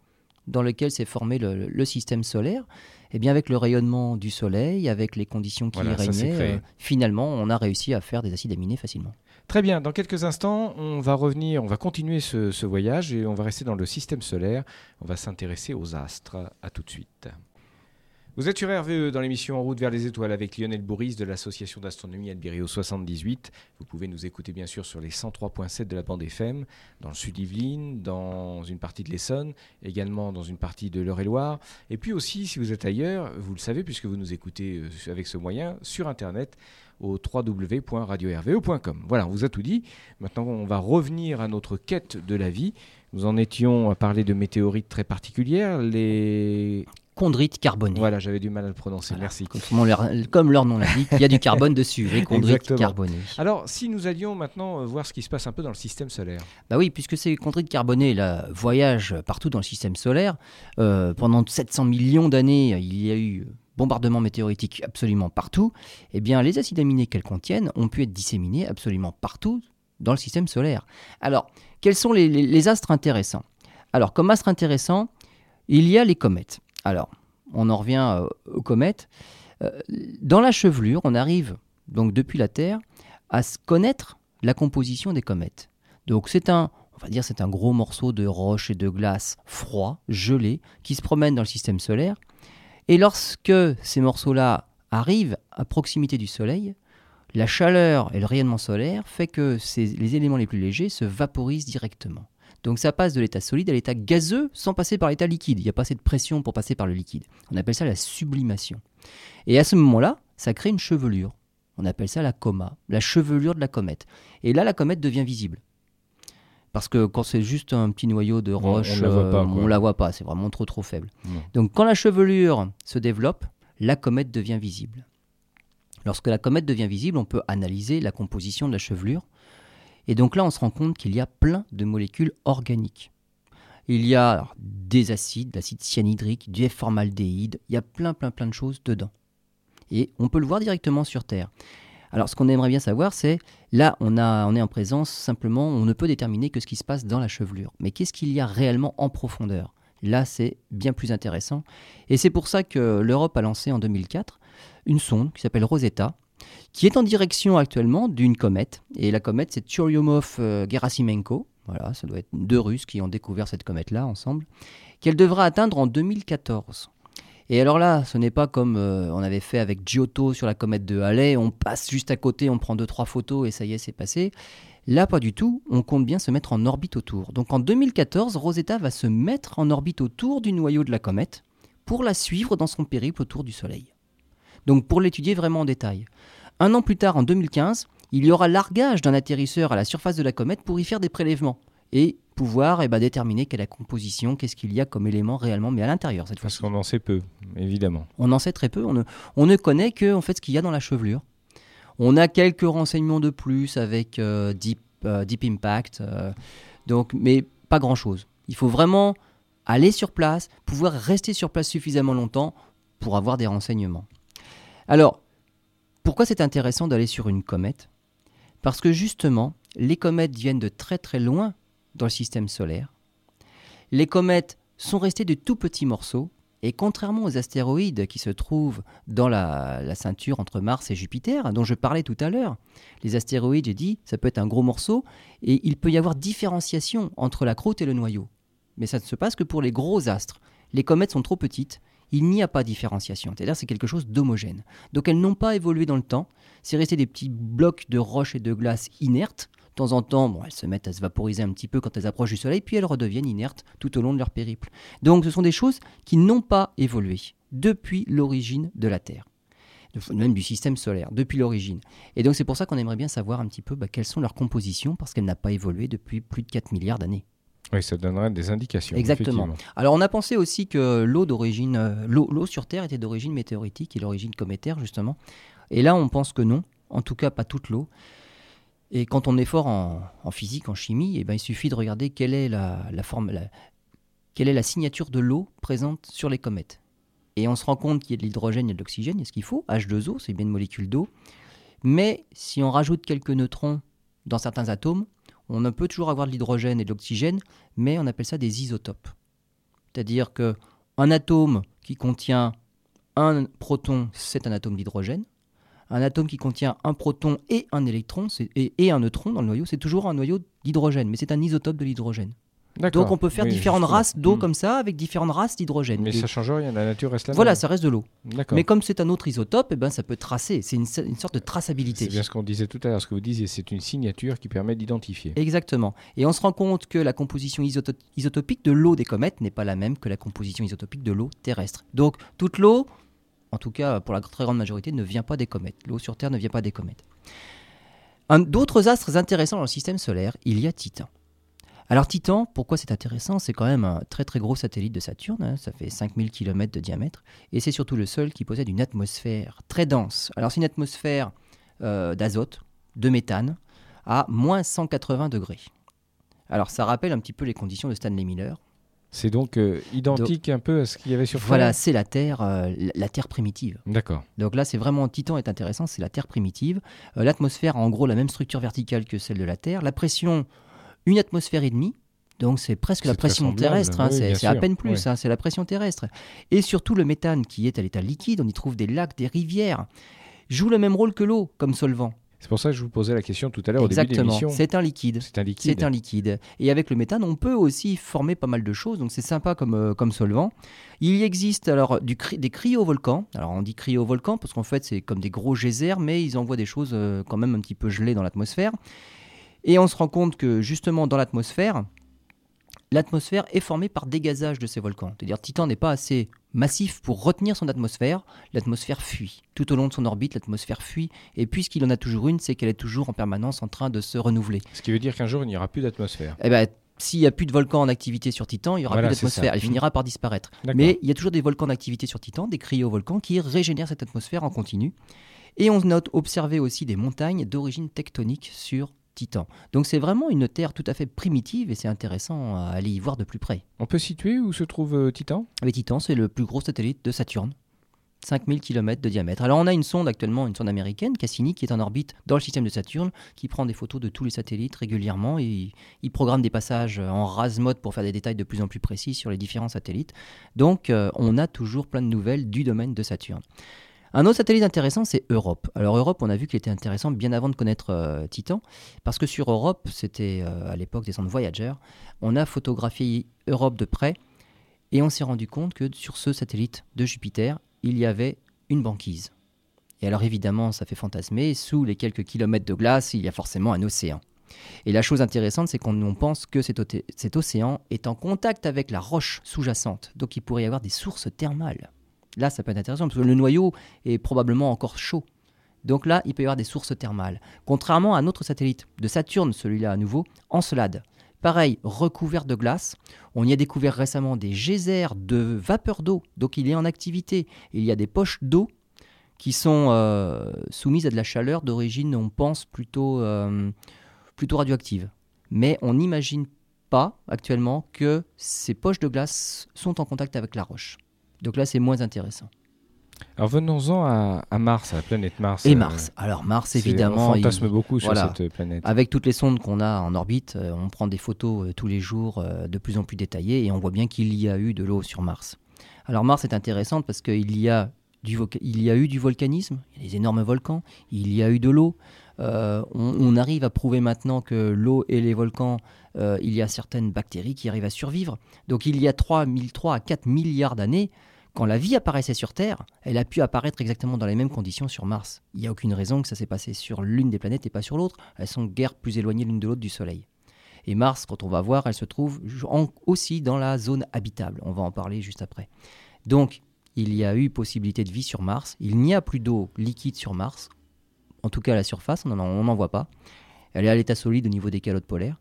dans lequel s'est formé le, système solaire, et eh bien avec le rayonnement du soleil, avec les conditions qui y régnaient, finalement, on a réussi à faire des acides aminés facilement. Très bien, dans quelques instants, on va revenir, on va continuer ce, voyage et on va rester dans le système solaire. On va s'intéresser aux astres. À tout de suite. Vous êtes sur RVE dans l'émission En route vers les étoiles avec Lionel Bourris de l'association d'astronomie Albireo 78. Vous pouvez nous écouter bien sûr sur les 103.7 de la bande FM, dans le sud Yvelines, dans une partie de l'Essonne, également dans une partie de l'Eure-et-Loire. Et puis aussi, si vous êtes ailleurs, vous le savez puisque vous nous écoutez euh, avec ce moyen, sur Internet au www.radio-rve.com. Voilà, on vous a tout dit. Maintenant, on va revenir à notre quête de la vie. Nous en étions à parler de météorites très particulières, chondrites carbonées. Voilà, j'avais du mal à le prononcer, merci. Comme leur, nom l'indique, il y a du carbone dessus, les chondrites carbonées. Alors, si nous allions maintenant euh, voir ce qui se passe un peu dans le système solaire. Bah oui, puisque ces chondrites carbonées là, voyagent partout dans le système solaire, euh, pendant 700 millions d'années, il y a eu bombardement météoritique absolument partout, eh bien les acides aminés qu'elles contiennent ont pu être disséminés absolument partout dans le système solaire. Alors, quels sont les astres intéressants? Alors, comme astres intéressants, il y a les comètes. Alors, on en revient euh, aux comètes. Euh, dans la chevelure, on arrive donc depuis la Terre à connaître la composition des comètes. Donc c'est un, on va dire, c'est un gros morceau de roche et de glace froid, gelé, qui se promène dans le système solaire. Et lorsque ces morceaux-là arrivent à proximité du Soleil, la chaleur et le rayonnement solaire fait que les éléments les plus légers se vaporisent directement. Donc ça passe de l'état solide à l'état gazeux sans passer par l'état liquide. Il n'y a pas assez de pression pour passer par le liquide. On appelle ça la sublimation. Et à ce moment-là, ça crée une chevelure. On appelle ça la coma, la chevelure de la comète. Et là, la comète devient visible. Parce que quand c'est juste un petit noyau de roche, on ne la voit pas, c'est vraiment trop trop faible. Donc quand la chevelure se développe, la comète devient visible. Lorsque la comète devient visible, on peut analyser la composition de la chevelure et donc là, on se rend compte qu'il y a plein de molécules organiques. Il y a des acides, l'acide cyanhydrique, du F-formaldéhyde, il y a plein, plein, plein de choses dedans. Et on peut le voir directement sur Terre. Alors, ce qu'on aimerait bien savoir, c'est là, on est en présence, simplement, on ne peut déterminer que ce qui se passe dans la chevelure. Mais qu'est-ce qu'il y a réellement en profondeur? Là, c'est bien plus intéressant. Et c'est pour ça que l'Europe a lancé en 2004 une sonde qui s'appelle Rosetta, qui est en direction actuellement d'une comète. Et la comète, c'est Churyumov-Gerasimenko. Voilà, ça doit être deux Russes qui ont découvert cette comète-là ensemble, qu'elle devra atteindre en 2014. Et alors là, ce n'est pas comme euh, on avait fait avec Giotto sur la comète de Halley, on passe juste à côté, on prend deux trois photos et ça y est, c'est passé. Là, pas du tout, on compte bien se mettre en orbite autour. Donc en 2014, Rosetta va se mettre en orbite autour du noyau de la comète pour la suivre dans son périple autour du Soleil. Donc pour l'étudier vraiment en détail. Un an plus tard, en 2015, il y aura largage d'un atterrisseur à la surface de la comète pour y faire des prélèvements et pouvoir eh ben, déterminer quelle est la composition, qu'est-ce qu'il y a comme élément réellement, mais à l'intérieur cette fois-ci. Parce qu'on en sait peu, évidemment. On en sait très peu, on ne, on ne connaît que en fait, ce qu'il y a dans la chevelure. On a quelques renseignements de plus avec euh, Deep, euh, Deep Impact, euh, donc, mais pas grand-chose. Il faut vraiment aller sur place, pouvoir rester sur place suffisamment longtemps pour avoir des renseignements. Alors, pourquoi c'est intéressant d'aller sur une comète? Parce que justement, les comètes viennent de très très loin dans le système solaire. Les comètes sont restées de tout petits morceaux, et contrairement aux astéroïdes qui se trouvent dans la, ceinture entre Mars et Jupiter, dont je parlais tout à l'heure, les astéroïdes, j'ai dit, ça peut être un gros morceau, et il peut y avoir différenciation entre la croûte et le noyau. Mais ça ne se passe que pour les gros astres. Les comètes sont trop petites, il n'y a pas de différenciation. C'est-à-dire c'est quelque chose d'homogène. Donc elles n'ont pas évolué dans le temps. C'est resté des petits blocs de roches et de glace inertes. De temps en temps, bon, elles se mettent à se vaporiser un petit peu quand elles approchent du Soleil, puis elles redeviennent inertes tout au long de leur périple. Donc ce sont des choses qui n'ont pas évolué depuis l'origine de la Terre même du système solaire, depuis l'origine. Et donc c'est pour ça qu'on aimerait bien savoir un petit peu bah, quelles sont leurs compositions, parce qu'elles n'ont pas évolué depuis plus de 4 milliards d'années. Oui, ça donnerait des indications. Exactement. Alors on a pensé aussi que l'eau d'origine, euh, l'eau sur Terre était d'origine météoritique et l'origine cométaire justement. Et là on pense que non, en tout cas pas toute l'eau. Et quand on est fort en, en physique, en chimie, eh ben, il suffit de regarder quelle est la, la forme, la- quelle est la signature de l'eau présente sur les comètes. Et on se rend compte qu'il y a de l'hydrogène et de l'oxygène, il y a ce qu'il faut. H2O, c'est bien une molécule d'eau. Mais si on rajoute quelques neutrons dans certains atomes, on peut toujours avoir de l'hydrogène et de l'oxygène, mais on appelle ça des isotopes. C'est-à-dire que un atome qui contient un proton, c'est un atome d'hydrogène. Un atome qui contient un proton et un électron et un neutron dans le noyau, c'est toujours un noyau d'hydrogène, mais c'est un isotope de l'hydrogène. Donc on peut faire Oui, différentes justement. races d'eau Hmm. comme ça, avec différentes races d'hydrogène. Mais Et ça change rien, la nature reste la voilà, même. ça reste de l'eau. Mais comme c'est un autre isotope, eh ben, ça peut tracer. C'est une, une sorte de C'est traçabilité. bien ce qu'on disait tout à l'heure, ce que vous disiez, c'est une signature qui permet d'identifier. Exactement. Et on se rend compte que la composition isoto- isotopique de l'eau des comètes n'est pas la même que la composition isotopique de l'eau terrestre. Donc toute l'eau, en tout cas pour la très grande majorité, ne vient pas des comètes. L'eau sur Terre ne vient pas des comètes. D'autres astres intéressants dans le système solaire, il y a Titan. Alors Titan, pourquoi c'est intéressant? C'est quand même un très très gros satellite de Saturne, hein, ça fait 5000 km de diamètre, et c'est surtout le seul qui possède une atmosphère très dense. Alors c'est une atmosphère euh, d'azote, de méthane, à moins 180 degrés. Alors ça rappelle un petit peu les conditions de Stanley Miller. C'est donc euh, identique un peu à ce qu'il y avait sur Terre? Voilà, c'est la Terre, euh, la- la Terre primitive. D'accord. Donc là, c'est vraiment Titan est intéressant, c'est la Terre primitive. Euh, L'atmosphère a en gros la même structure verticale que celle de la Terre. La pression, une atmosphère et demie. Donc c'est presque la pression terrestre, hein, oui, c'est à peine plus, oui. hein, c'est la pression terrestre. Et surtout le méthane qui est à l'état liquide, on y trouve des lacs, des rivières, joue le même rôle que l'eau comme solvant. C'est pour ça que je vous posais la question tout à l'heure au début de Exactement, l'émission. c'est un liquide. C'est un liquide. C'est un liquide. Et avec le méthane, on peut aussi former pas mal de choses, donc c'est sympa comme, euh, comme solvant. Il existe alors du des cryovolcans. Alors on dit cryovolcans parce qu'en fait c'est comme des gros geysers, mais ils envoient des choses euh, quand même un petit peu gelées dans l'atmosphère. Et on se rend compte que justement dans l'atmosphère, l'atmosphère est formée par dégazage de ces volcans. C'est-à-dire Titan n'est pas assez massif pour retenir son atmosphère, l'atmosphère fuit. Tout au long de son orbite, l'atmosphère fuit, et puisqu'il en a toujours une, c'est qu'elle est toujours en permanence en train de se renouveler. Ce qui veut dire qu'un jour, il n'y aura plus d'atmosphère. Eh ben, s'il n'y a plus de volcans en activité sur Titan, il n'y aura Voilà, plus d'atmosphère. Elle finira par disparaître. Mais il y a toujours des volcans en activité sur Titan, des cryovolcans qui régénèrent cette atmosphère en continu. Et on note observer aussi des montagnes d'origine tectonique sur Titan. Donc c'est vraiment une Terre tout à fait primitive et c'est intéressant à aller y voir de plus près. On peut situer où se trouve euh, Titan? Mais Titan, c'est le plus gros satellite de Saturne. 5000 km de diamètre. Alors on a une sonde actuellement, une sonde américaine, Cassini, qui est en orbite dans le système de Saturne, qui prend des photos de tous les satellites régulièrement et il- il programme des passages en rase mode pour faire des détails de plus en plus précis sur les différents satellites. Donc euh, on a toujours plein de nouvelles du domaine de Saturne. Un autre satellite intéressant, c'est Europe. Alors Europe, on a vu qu'il était intéressant bien avant de connaître euh, Titan, parce que sur Europe, c'était euh, à l'époque des sondes Voyager, on a photographié Europe de près et on s'est rendu compte que sur ce satellite de Jupiter, il y avait une banquise. Et alors évidemment, ça fait fantasmer, sous les quelques kilomètres de glace, il y a forcément un océan. Et la chose intéressante, c'est qu'on on pense que cet, cet océan est en contact avec la roche sous-jacente, donc il pourrait y avoir des sources thermales. Là, ça peut être intéressant, parce que le noyau est probablement encore chaud. Donc là, il peut y avoir des sources thermales. Contrairement à un autre satellite de Saturne, celui-là à nouveau, Encelade. Pareil, recouvert de glace. On y a découvert récemment des geysers de vapeur d'eau, donc il est en activité. Il y a des poches d'eau qui sont euh, soumises à de la chaleur d'origine, on pense, plutôt, euh, plutôt radioactive. Mais on n'imagine pas actuellement que ces poches de glace sont en contact avec la roche. Donc là, c'est moins intéressant. Alors venons-en à, à Mars, à la planète Mars. Et Euh, Mars. Alors Mars, évidemment, On il- fantasme beaucoup sur voilà. cette planète. Avec toutes les sondes qu'on a en orbite, euh, on prend des photos euh, tous les jours de plus en plus détaillées et on voit bien qu'il y a eu de l'eau sur Mars. Alors Mars est intéressante parce qu'il y, a du voca- il y a eu du volcanisme, il y a des énormes volcans, il y a eu de l'eau. On, on arrive à prouver maintenant que l'eau et les volcans, il y a certaines bactéries qui arrivent à survivre. Donc il y a 3, 3 à 4 milliards d'années, quand la vie apparaissait sur Terre, elle a pu apparaître exactement dans les mêmes conditions sur Mars. Il n'y a aucune raison que ça s'est passé sur l'une des planètes et pas sur l'autre. Elles sont guère plus éloignées l'une de l'autre du Soleil. Et Mars, quand on va voir, elle se trouve aussi dans la zone habitable. On va en parler juste après. Donc, il y a eu possibilité de vie sur Mars. Il n'y a plus d'eau liquide sur Mars. En tout cas, à la surface, on n'en voit pas. Elle est à l'état solide au niveau des calottes polaires.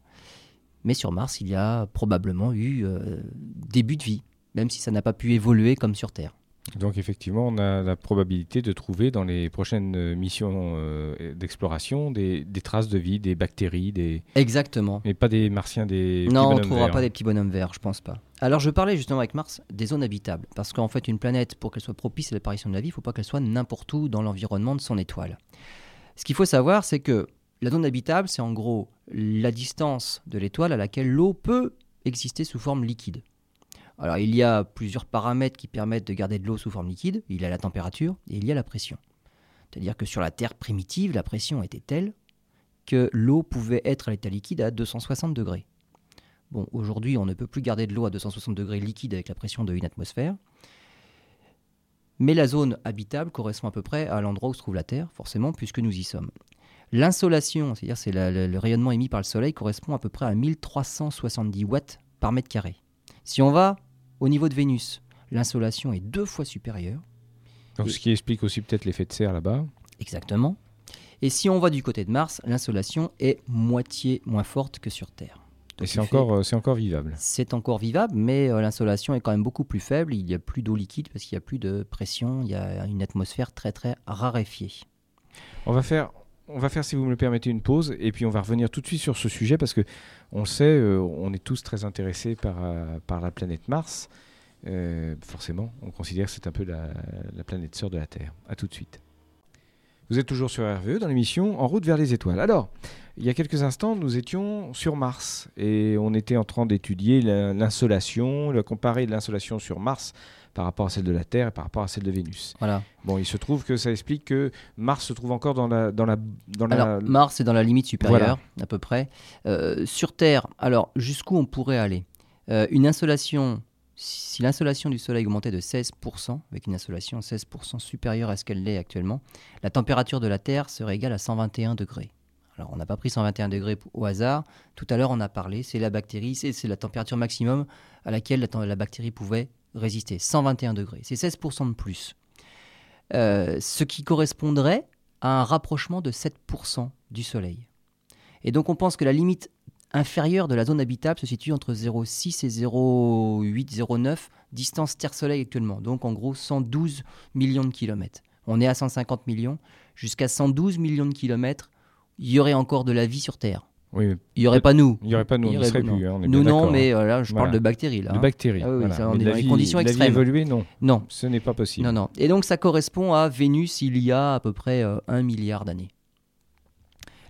Mais sur Mars, il y a probablement eu euh, début de vie, même si ça n'a pas pu évoluer comme sur Terre. Donc effectivement, on a la probabilité de trouver dans les prochaines euh, missions euh, d'exploration des, des traces de vie, des bactéries, des... Exactement. mais pas des martiens, des... Non, on ne trouvera verts. pas des petits bonhommes verts, je pense pas. Alors je parlais justement avec Mars des zones habitables, parce qu'en fait une planète, pour qu'elle soit propice à l'apparition de la vie, il ne faut pas qu'elle soit n'importe où dans l'environnement de son étoile. Ce qu'il faut savoir, c'est que la zone habitable, c'est en gros la distance de l'étoile à laquelle l'eau peut exister sous forme liquide. Alors il y a plusieurs paramètres qui permettent de garder de l'eau sous forme liquide. Il y a la température et il y a la pression. C'est-à-dire que sur la Terre primitive, la pression était telle que l'eau pouvait être à l'état liquide à 260 degrés. Bon, aujourd'hui, on ne peut plus garder de l'eau à 260 degrés liquide avec la pression de une atmosphère. Mais la zone habitable correspond à peu près à l'endroit où se trouve la Terre, forcément, puisque nous y sommes. L'insolation, c'est-à-dire c'est le rayonnement émis par le Soleil, correspond à peu près à 1370 watts par mètre carré. Si on va au niveau de Vénus, l'insolation est deux fois supérieure, Donc, ce qui explique aussi peut-être l'effet de serre là-bas. exactement. Et si on va du côté de Mars, l'insolation est moitié moins forte que sur Terre. Et c'est encore, euh, c'est encore vivable. C'est encore vivable, mais euh, l'insolation est quand même beaucoup plus faible. Il n'y a plus d'eau liquide parce qu'il n'y a plus de pression. Il y a une atmosphère très très raréfiée. On va faire, on va faire, si vous me le permettez, une pause et puis on va revenir tout de suite sur ce sujet parce que on sait, euh, on est tous très intéressés par, euh, par la planète Mars. Euh, forcément, on considère que c'est un peu la, la planète sœur de la Terre. À tout de suite. Vous êtes toujours sur RVE dans l'émission En route vers les étoiles. Alors, il y a quelques instants, nous étions sur Mars et on était en train d'étudier la- l'insolation, le comparer l'insolation sur Mars par rapport à celle de la Terre et par rapport à celle de Vénus. Voilà. Bon, il se trouve que ça explique que Mars se trouve encore dans la dans la dans la Mars est dans la limite supérieure, à peu près. Euh, sur Terre, alors jusqu'où on pourrait aller? Euh, Une insolation, si l'insolation du Soleil augmentait de 16%, avec une insolation 16% supérieure à ce qu'elle l'est actuellement, la température de la Terre serait égale à 121 degrés. Alors, on n'a pas pris 121 degrés au hasard. Tout à l'heure, on a parlé, c'est la bactérie, c'est la température maximum à laquelle la bactérie pouvait résister. 121 degrés. C'est 16% de plus. Euh, ce qui correspondrait à un rapprochement de 7% du Soleil. Et donc on pense que la limite inférieure de la zone habitable se situe entre 0,6 et 0,8, 0,9 distance Terre-Soleil actuellement. Donc en gros 112 millions de kilomètres. On est à 150 millions. Jusqu'à 112 millions de kilomètres, il y aurait encore de la vie sur Terre. oui, Il n'y aurait pas nous. il n'y aurait pas nous, on n'y aurait- serait non. plus. hein, on est Nous bien non, mais hein. euh, là je Voilà. parle de bactéries là. de hein. bactéries. Ah oui, voilà. ça, on Mais est de dans la les vie- conditions la vie extrêmes. évoluée, non, Non, ce n'est pas possible. Non, non. Et donc ça correspond à Vénus il y a à peu près euh, un milliard d'années.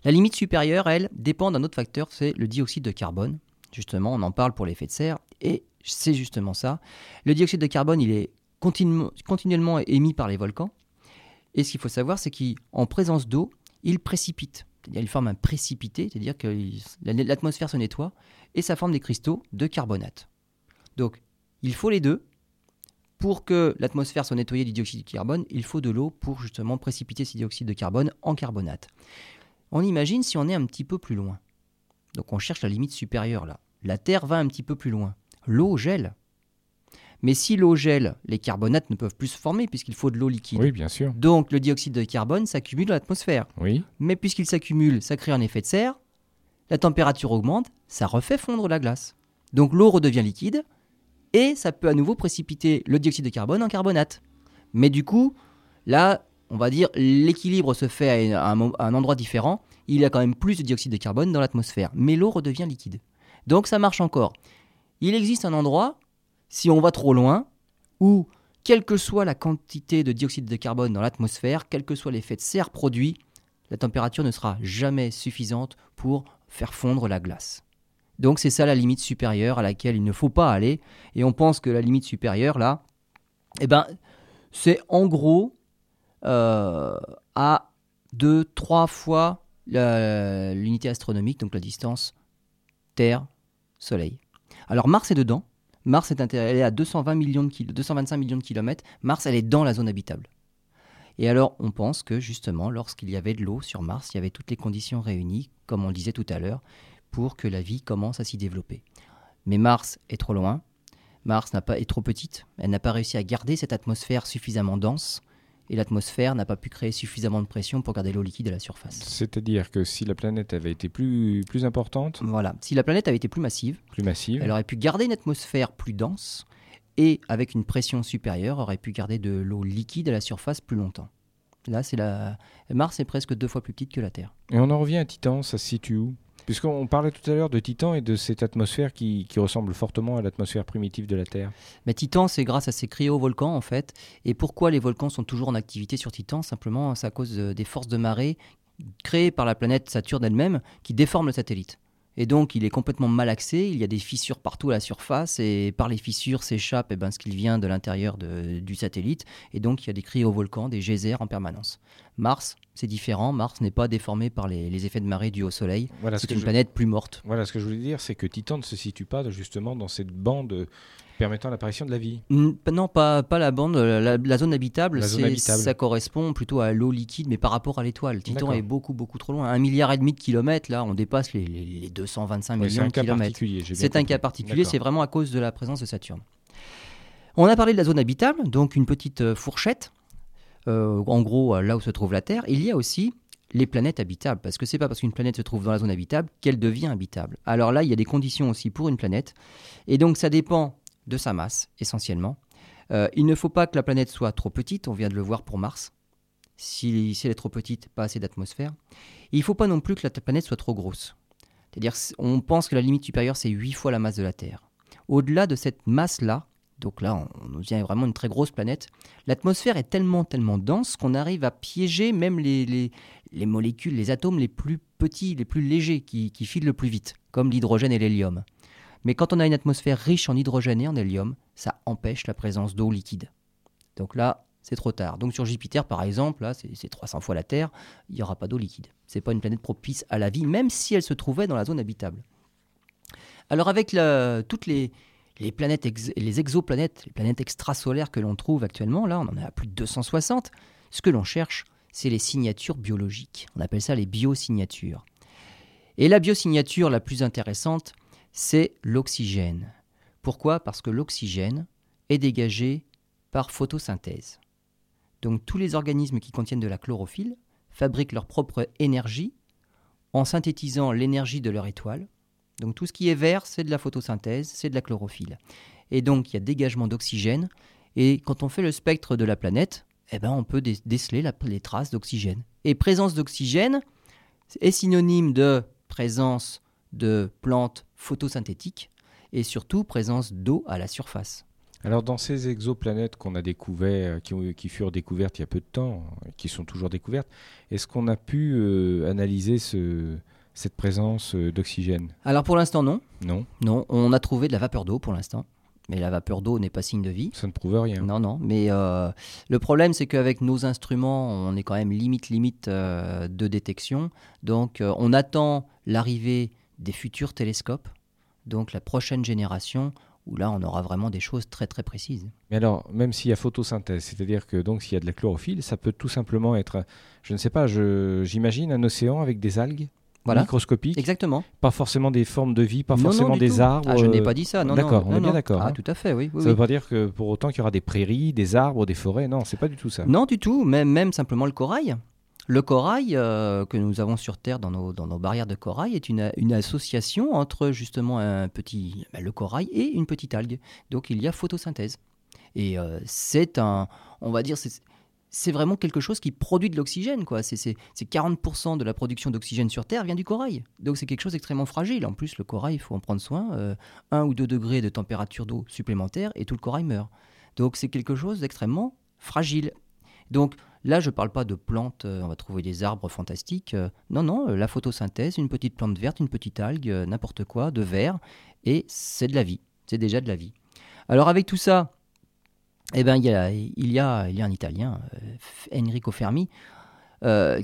La limite supérieure, elle, dépend d'un autre facteur, c'est le dioxyde de carbone. Justement, on en parle pour l'effet de serre, et c'est justement ça. Le dioxyde de carbone, il est continu- continuellement émis par les volcans. Et ce qu'il faut savoir, c'est qu'en présence d'eau, il précipite. Il forme un précipité, c'est-à-dire que l'atmosphère se nettoie, et ça forme des cristaux de carbonate. Donc, il faut les deux, pour que l'atmosphère soit nettoyée du dioxyde de carbone, il faut de l'eau pour justement précipiter ce dioxyde de carbone en carbonate. On imagine si on est un petit peu plus loin. Donc on cherche la limite supérieure là. La Terre va un petit peu plus loin. L'eau gèle. Mais si l'eau gèle, les carbonates ne peuvent plus se former puisqu'il faut de l'eau liquide. Oui, bien sûr. Donc le dioxyde de carbone s'accumule dans l'atmosphère. Oui. Mais puisqu'il s'accumule, ça crée un effet de serre, la température augmente, ça refait fondre la glace. Donc l'eau redevient liquide, et ça peut à nouveau précipiter le dioxyde de carbone en carbonate. Mais du coup, là, on va dire, l'équilibre se fait à un, à un endroit différent, il y a quand même plus de dioxyde de carbone dans l'atmosphère, mais l'eau redevient liquide. Donc ça marche encore. Il existe un endroit, si on va trop loin, où, quelle que soit la quantité de dioxyde de carbone dans l'atmosphère, quel que soit l'effet de serre produit, la température ne sera jamais suffisante pour faire fondre la glace. Donc c'est ça la limite supérieure à laquelle il ne faut pas aller. Et on pense que la limite supérieure, là, eh ben, c'est en gros euh, à 2-3 fois l'unité astronomique, donc la distance Terre-Soleil. Alors Mars est dedans. Mars est à 220 millions de kilo- 225 millions de kilomètres. Mars, elle est dans la zone habitable. Et alors, on pense que justement, lorsqu'il y avait de l'eau sur Mars, il y avait toutes les conditions réunies, comme on le disait tout à l'heure, pour que la vie commence à s'y développer. Mais Mars est trop loin. Mars n'a pas, est trop petite. Elle n'a pas réussi à garder cette atmosphère suffisamment dense. Et l'atmosphère n'a pas pu créer suffisamment de pression pour garder l'eau liquide à la surface. C'est-à-dire que si la planète avait été plus, plus importante, Voilà. Si la planète avait été plus massive, plus massive, elle aurait pu garder une atmosphère plus dense et avec une pression supérieure aurait pu garder de l'eau liquide à la surface plus longtemps. Là, c'est la Mars est presque deux fois plus petite que la Terre. Et on en revient à Titan, ça se situe où? Puisqu'on parlait tout à l'heure de Titan et de cette atmosphère qui, ressemble fortement à l'atmosphère primitive de la Terre. Mais Titan, c'est grâce à ces cryovolcans en fait. Et pourquoi les volcans sont toujours en activité sur Titan? Simplement, c'est à cause des forces de marée créées par la planète Saturne elle-même qui déforment le satellite. Et donc, il est complètement malaxé. Il y a des fissures partout à la surface. Et par les fissures s'échappe eh ben, ce qui vient de l'intérieur du satellite. Et donc, il y a des cryovolcans, des geysers en permanence. Mars, c'est différent. Mars n'est pas déformé par les, effets de marée dus au Soleil. c'est une planète plus morte. Voilà, ce que je voulais dire, c'est que Titan ne se situe pas justement dans cette bande permettant l'apparition de la vie Non, pas, pas la bande. La, zone habitable, ça correspond plutôt à l'eau liquide, mais par rapport à l'étoile. Titan est beaucoup, beaucoup trop loin. Un milliard et demi de kilomètres, là, on dépasse les, les, 225 millions de kilomètres. C'est un cas particulier, c'est vraiment à cause de la présence de Saturne. On a parlé de la zone habitable, donc une petite euh, fourchette, euh, en gros euh, là où se trouve la Terre. Il y a aussi les planètes habitables, parce que c'est pas parce qu'une planète se trouve dans la zone habitable qu'elle devient habitable. Alors là, il y a des conditions aussi pour une planète, et donc ça dépend de sa masse, essentiellement. Euh, il ne faut pas que la planète soit trop petite, on vient de le voir pour Mars. Si, elle est trop petite, pas assez d'atmosphère. Il ne faut pas non plus que la planète soit trop grosse. C'est-à-dire, on pense que la limite supérieure, c'est 8 fois la masse de la Terre. Au-delà de cette masse-là, donc là, on, devient vraiment une très grosse planète, l'atmosphère est tellement, tellement dense qu'on arrive à piéger même les, les, molécules, les atomes les plus petits, les plus légers, qui, qui filent le plus vite, comme l'hydrogène et l'hélium. Mais quand on a une atmosphère riche en hydrogène et en hélium, ça empêche la présence d'eau liquide. Donc là, c'est trop tard. Donc sur Jupiter, par exemple, là, c'est 300 fois la Terre, il n'y aura pas d'eau liquide. Ce n'est pas une planète propice à la vie, même si elle se trouvait dans la zone habitable. Alors avec toutes les, les exoplanètes, les planètes extrasolaires que l'on trouve actuellement, là, on en a plus de 260, ce que l'on cherche, c'est les signatures biologiques. On appelle ça les biosignatures. Et la biosignature la plus intéressante, c'est l'oxygène. Pourquoi? Parce que l'oxygène est dégagé par photosynthèse. Donc tous les organismes qui contiennent de la chlorophylle fabriquent leur propre énergie en synthétisant l'énergie de leur étoile. Donc tout ce qui est vert, c'est de la photosynthèse, c'est de la chlorophylle. Et donc il y a dégagement d'oxygène. Et quand on fait le spectre de la planète, eh ben, on peut déceler les traces d'oxygène. Et présence d'oxygène est synonyme de présence de plantes photosynthétiques et surtout présence d'eau à la surface. Alors dans ces exoplanètes qu'on a découvertes, qui, furent découvertes il y a peu de temps, qui sont toujours découvertes, est-ce qu'on a pu euh, analyser cette présence euh, d'oxygène Alors pour l'instant non. Non. Non, on a trouvé de la vapeur d'eau pour l'instant. Mais la vapeur d'eau n'est pas signe de vie. Ça ne prouve rien. Non, non. Mais euh, le problème, c'est qu'avec nos instruments, on est quand même limite, limite de détection. Donc, on attend l'arrivée des futurs télescopes, donc la prochaine génération, où là on aura vraiment des choses très très précises. Mais alors, même s'il y a photosynthèse, c'est-à-dire que donc s'il y a de la chlorophylle, ça peut tout simplement être, je ne sais pas, j'imagine un océan avec des algues? Microscopiques. Exactement. Pas forcément des formes de vie, pas forcément des arbres. Ah, je n'ai pas dit ça. Non, d'accord, on est bien d'accord. Ah, hein. tout à fait, oui. ça ne veut pas dire que pour autant qu'il y aura des prairies, des arbres, des forêts. Non, c'est pas du tout ça. Non, du tout. Même, même simplement le corail. Le corail euh, que nous avons sur Terre dans nos, dans nos barrières de corail est une, une association entre justement un petit, ben, le corail et une petite algue. Donc il y a photosynthèse. Et euh, c'est un, on va dire, c'est vraiment quelque chose qui produit de l'oxygène. quoi. C'est 40% de la production d'oxygène sur Terre vient du corail. Donc c'est quelque chose d'extrêmement fragile. En plus, le corail, il faut en prendre soin. Euh, un ou deux degrés de température d'eau supplémentaire et tout le corail meurt. Donc c'est quelque chose d'extrêmement fragile. Donc Là, je ne parle pas de plantes, euh, on va trouver des arbres fantastiques. Euh, non, non, euh, la photosynthèse, une petite plante verte, une petite algue, n'importe quoi, de verre, et c'est de la vie. C'est déjà de la vie. Alors avec tout ça, eh ben, il, y a, il, y a, un Italien, Enrico Fermi,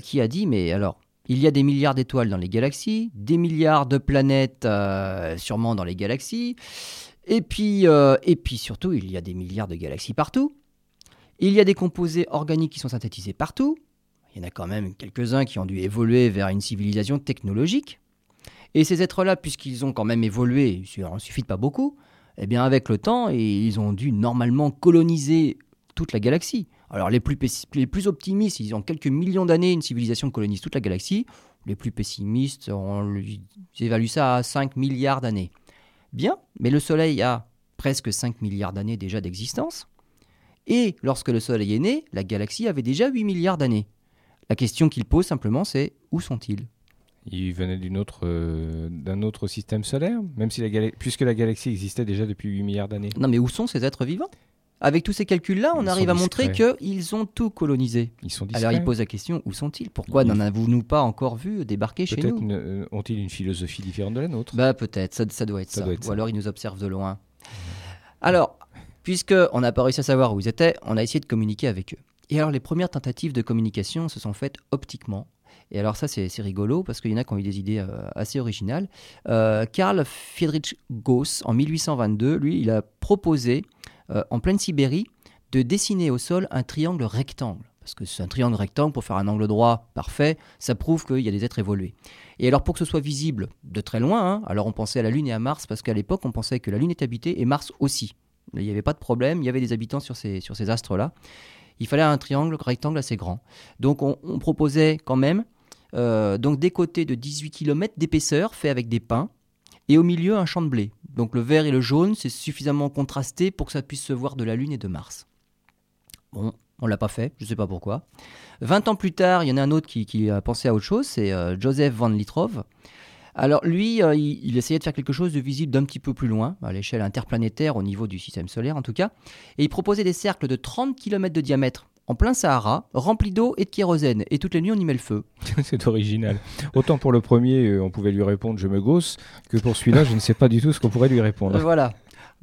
qui a dit, mais alors, il y a des milliards d'étoiles dans les galaxies, des milliards de planètes sûrement dans les galaxies, et puis, surtout, il y a des milliards de galaxies partout. Il y a des composés organiques qui sont synthétisés partout. Il y en a quand même quelques-uns qui ont dû évoluer vers une civilisation technologique. Et ces êtres-là, puisqu'ils ont quand même évolué, il en suffit pas beaucoup, eh bien avec le temps, ils ont dû normalement coloniser toute la galaxie. Alors les plus, optimistes, ils ont quelques millions d'années, une civilisation colonise toute la galaxie. Les plus pessimistes, on évalue ça à 5 milliards d'années. Bien, mais le Soleil a presque 5 milliards d'années déjà d'existence. Et lorsque le Soleil est né, la galaxie avait déjà 8 milliards d'années. La question qu'il pose simplement, c'est où sont-ils? Ils venaient d'une autre, euh, d'un autre système solaire, même si la gala- puisque la galaxie existait déjà depuis 8 milliards d'années. Non mais où sont ces êtres vivants? Avec tous ces calculs-là, on Ils arrive sont à montrer discrets. qu'ils ont tout colonisé. Ils sont discrets. Alors il pose la question, où sont-ils? Pourquoi Ils- n'en avez-nous pas encore vu débarquer chez Peut-être nous? euh, ont-ils une philosophie différente de la nôtre? Bah peut-être, ça, ça doit être Ça ça. doit être Ou ça. alors ils nous observent de loin. Alors, puisque on n'a pas réussi à savoir où ils étaient, on a essayé de communiquer avec eux. Et alors les premières tentatives de communication se sont faites optiquement. Et alors ça c'est rigolo parce qu'il y en a qui ont eu des idées euh, assez originales. Euh, Karl Friedrich Gauss en 1822, lui, il a proposé euh, en pleine Sibérie de dessiner au sol un triangle rectangle. Parce que c'est un triangle rectangle pour faire un angle droit parfait, ça prouve qu'il y a des êtres évolués. Et alors pour que ce soit visible de très loin, hein, alors on pensait à la Lune et à Mars parce qu'à l'époque on pensait que la Lune est habitée et Mars aussi. Il n'y avait pas de problème, il y avait des habitants sur ces, sur ces astres-là. Il fallait un triangle rectangle assez grand. Donc on, on proposait quand même euh, donc des côtés de 18 km d'épaisseur fait avec des pins et au milieu un champ de blé. Donc le vert et le jaune c'est suffisamment contrasté pour que ça puisse se voir de la Lune et de Mars. Bon, on l'a pas fait, je sais pas pourquoi. 20 ans plus tard, il y en a un autre qui, a pensé à autre chose, c'est euh, Joseph Van Litrov. Alors lui, euh, il essayait de faire quelque chose de visible d'un petit peu plus loin, à l'échelle interplanétaire, au niveau du système solaire en tout cas, et il proposait des cercles de 30 km de diamètre en plein Sahara, remplis d'eau et de kérosène, et toutes les nuits on y met le feu. C'est original. Autant pour le premier, euh, on pouvait lui répondre je me gosse, que pour celui-là, je ne sais pas du tout ce qu'on pourrait lui répondre. Voilà.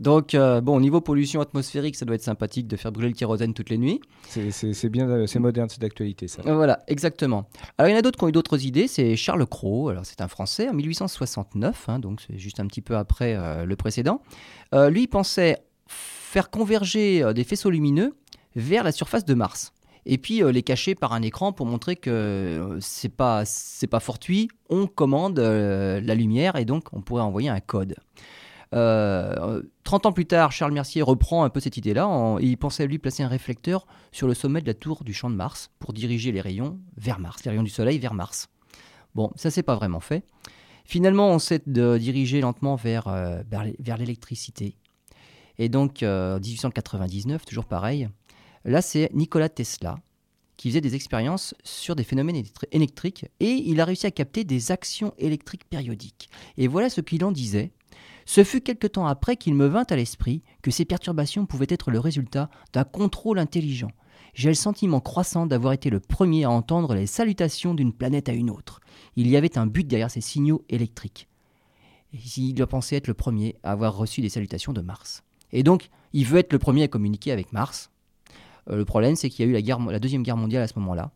Donc, euh, bon, au niveau pollution atmosphérique, ça doit être sympathique de faire brûler le kérosène toutes les nuits. C'est- bien, euh, c'est moderne, c'est d'actualité ça. Euh, Voilà, exactement. Alors, il y en a d'autres qui ont eu d'autres idées. C'est Charles Cros. Alors, c'est un Français en 1869, hein, donc c'est juste un petit peu après euh, le précédent. Euh, lui, il pensait faire converger euh, des faisceaux lumineux vers la surface de Mars. Et puis euh, les cacher par un écran pour montrer que euh, c'est pas pas fortuit. On commande euh, la lumière et donc on pourrait envoyer un code. Euh, 30 ans plus tard, Charles Mercier reprend un peu cette idée-là. il pensait lui placer un réflecteur sur le sommet de la tour du champ de Mars pour diriger les rayons vers Mars, les rayons du Soleil vers Mars. Bon, ça s'est pas vraiment fait. Finalement, on s'est de diriger lentement vers, vers l'é- vers l'électricité. Et donc, euh, en 1899, toujours pareil, là c'est Nikola Tesla qui faisait des expériences sur des phénomènes électri- électriques et il a réussi à capter des actions électriques périodiques. Et voilà ce qu'il en disait. Ce fut quelque temps après qu'il me vint à l'esprit que ces perturbations pouvaient être le résultat d'un contrôle intelligent. J'ai le sentiment croissant d'avoir été le premier à entendre les salutations d'une planète à une autre. Il y avait un but derrière ces signaux électriques. Il doit penser être le premier à avoir reçu des salutations de Mars. Et donc, il veut être le premier à communiquer avec Mars. Euh, le problème, c'est qu'il y a eu la, guerre, la Deuxième Guerre mondiale à ce moment-là.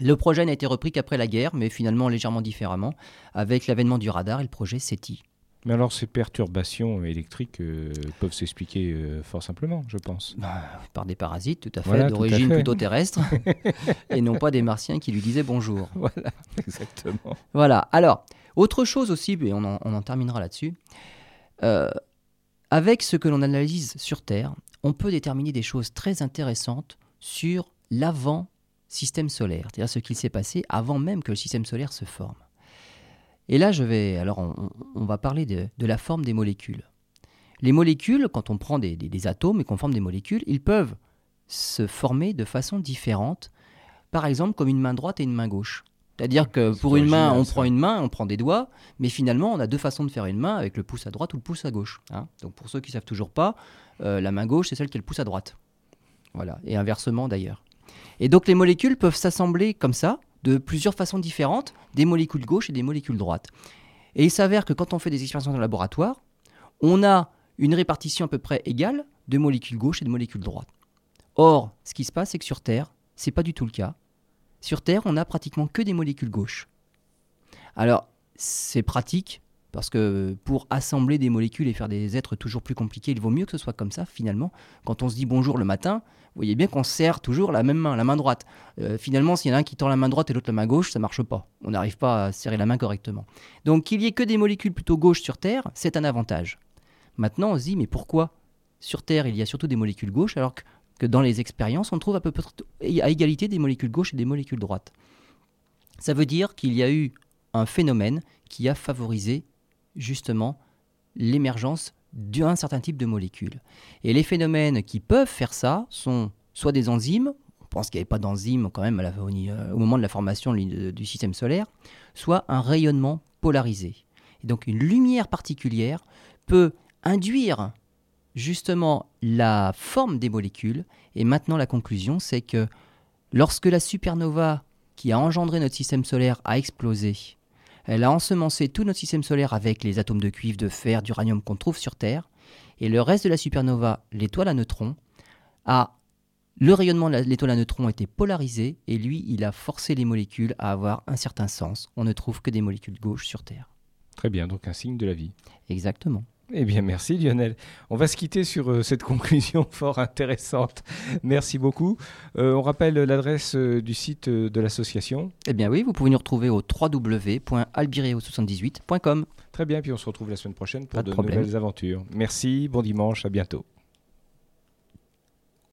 Le projet n'a été repris qu'après la guerre, mais finalement légèrement différemment, avec l'avènement du radar et le projet SETI. Mais alors, ces perturbations électriques euh, peuvent s'expliquer euh, fort simplement, je pense. Par des parasites, tout à fait, Voilà, d'origine plutôt terrestre, et non pas des martiens qui lui disaient bonjour. Voilà, exactement. Voilà. Alors, autre chose aussi, et on en, on en terminera là-dessus. Euh, avec ce que l'on analyse sur Terre, on peut déterminer des choses très intéressantes sur l'avant-système solaire, c'est-à-dire ce qui s'est passé avant même que le système solaire se forme. Et là, je vais, alors, on, va parler de, de la forme des molécules. Les molécules, quand on prend des, des- des atomes et qu'on forme des molécules, ils peuvent se former de façon différente, par exemple comme une main droite et une main gauche. C'est-à-dire que pour une main, on prend une main, on prend des doigts, mais finalement, on a deux façons de faire une main avec le pouce à droite ou le pouce à gauche. hein. Donc pour ceux qui savent toujours pas, euh, la main gauche, c'est celle qui a le pouce à droite. Voilà, et inversement d'ailleurs. Et donc les molécules peuvent s'assembler comme ça, de plusieurs façons différentes, des molécules gauches et des molécules droites. Et il s'avère que quand on fait des expériences dans le laboratoire, on a une répartition à peu près égale de molécules gauches et de molécules droites. Or, ce qui se passe, c'est que sur Terre, c'est pas du tout le cas. Sur Terre, on a pratiquement que des molécules gauches. Alors, c'est pratique parce que pour assembler des molécules et faire des êtres toujours plus compliqués, il vaut mieux que ce soit comme ça finalement. Quand on se dit bonjour le matin, vous voyez bien qu'on serre toujours la même main, la main droite. Euh, finalement, s'il y en a un qui tend la main droite et l'autre la main gauche, ça marche pas. On n'arrive pas à serrer la main correctement. Donc qu'il y ait que des molécules plutôt gauches sur Terre, c'est un avantage. Maintenant, on se dit mais pourquoi sur Terre il y a surtout des molécules gauches alors que, que dans les expériences on trouve à peu près à égalité des molécules gauches et des molécules droites? Ça veut dire qu'il y a eu un phénomène qui a favorisé justement l'émergence d'un certain type de molécules. Et les phénomènes qui peuvent faire ça sont soit des enzymes, on pense qu'il n'y avait pas d'enzymes quand même euh, au, moment de la formation du système solaire, soit un rayonnement polarisé. Et donc une lumière particulière peut induire justement la forme des molécules. Et maintenant la conclusion, c'est que lorsque la supernova qui a engendré notre système solaire a explosé, elle a ensemencé tout notre système solaire avec les atomes de cuivre, de fer, d'uranium qu'on trouve sur Terre. Et le reste de la supernova, l'étoile à neutrons, a le rayonnement de l'étoile à neutrons était polarisé et lui, il a forcé les molécules à avoir un certain sens. On ne trouve que des molécules gauches sur Terre. Très bien, donc un signe de la vie. Exactement. Eh bien, merci Lionel. On va se quitter sur euh, cette conclusion fort intéressante. Merci beaucoup. Euh, on rappelle l'adresse euh, du site de l'association. Eh bien oui, vous pouvez nous retrouver au www.albireo78.com. Très bien, puis on se retrouve la semaine prochaine pour de, de nouvelles aventures. Merci, bon dimanche, à bientôt.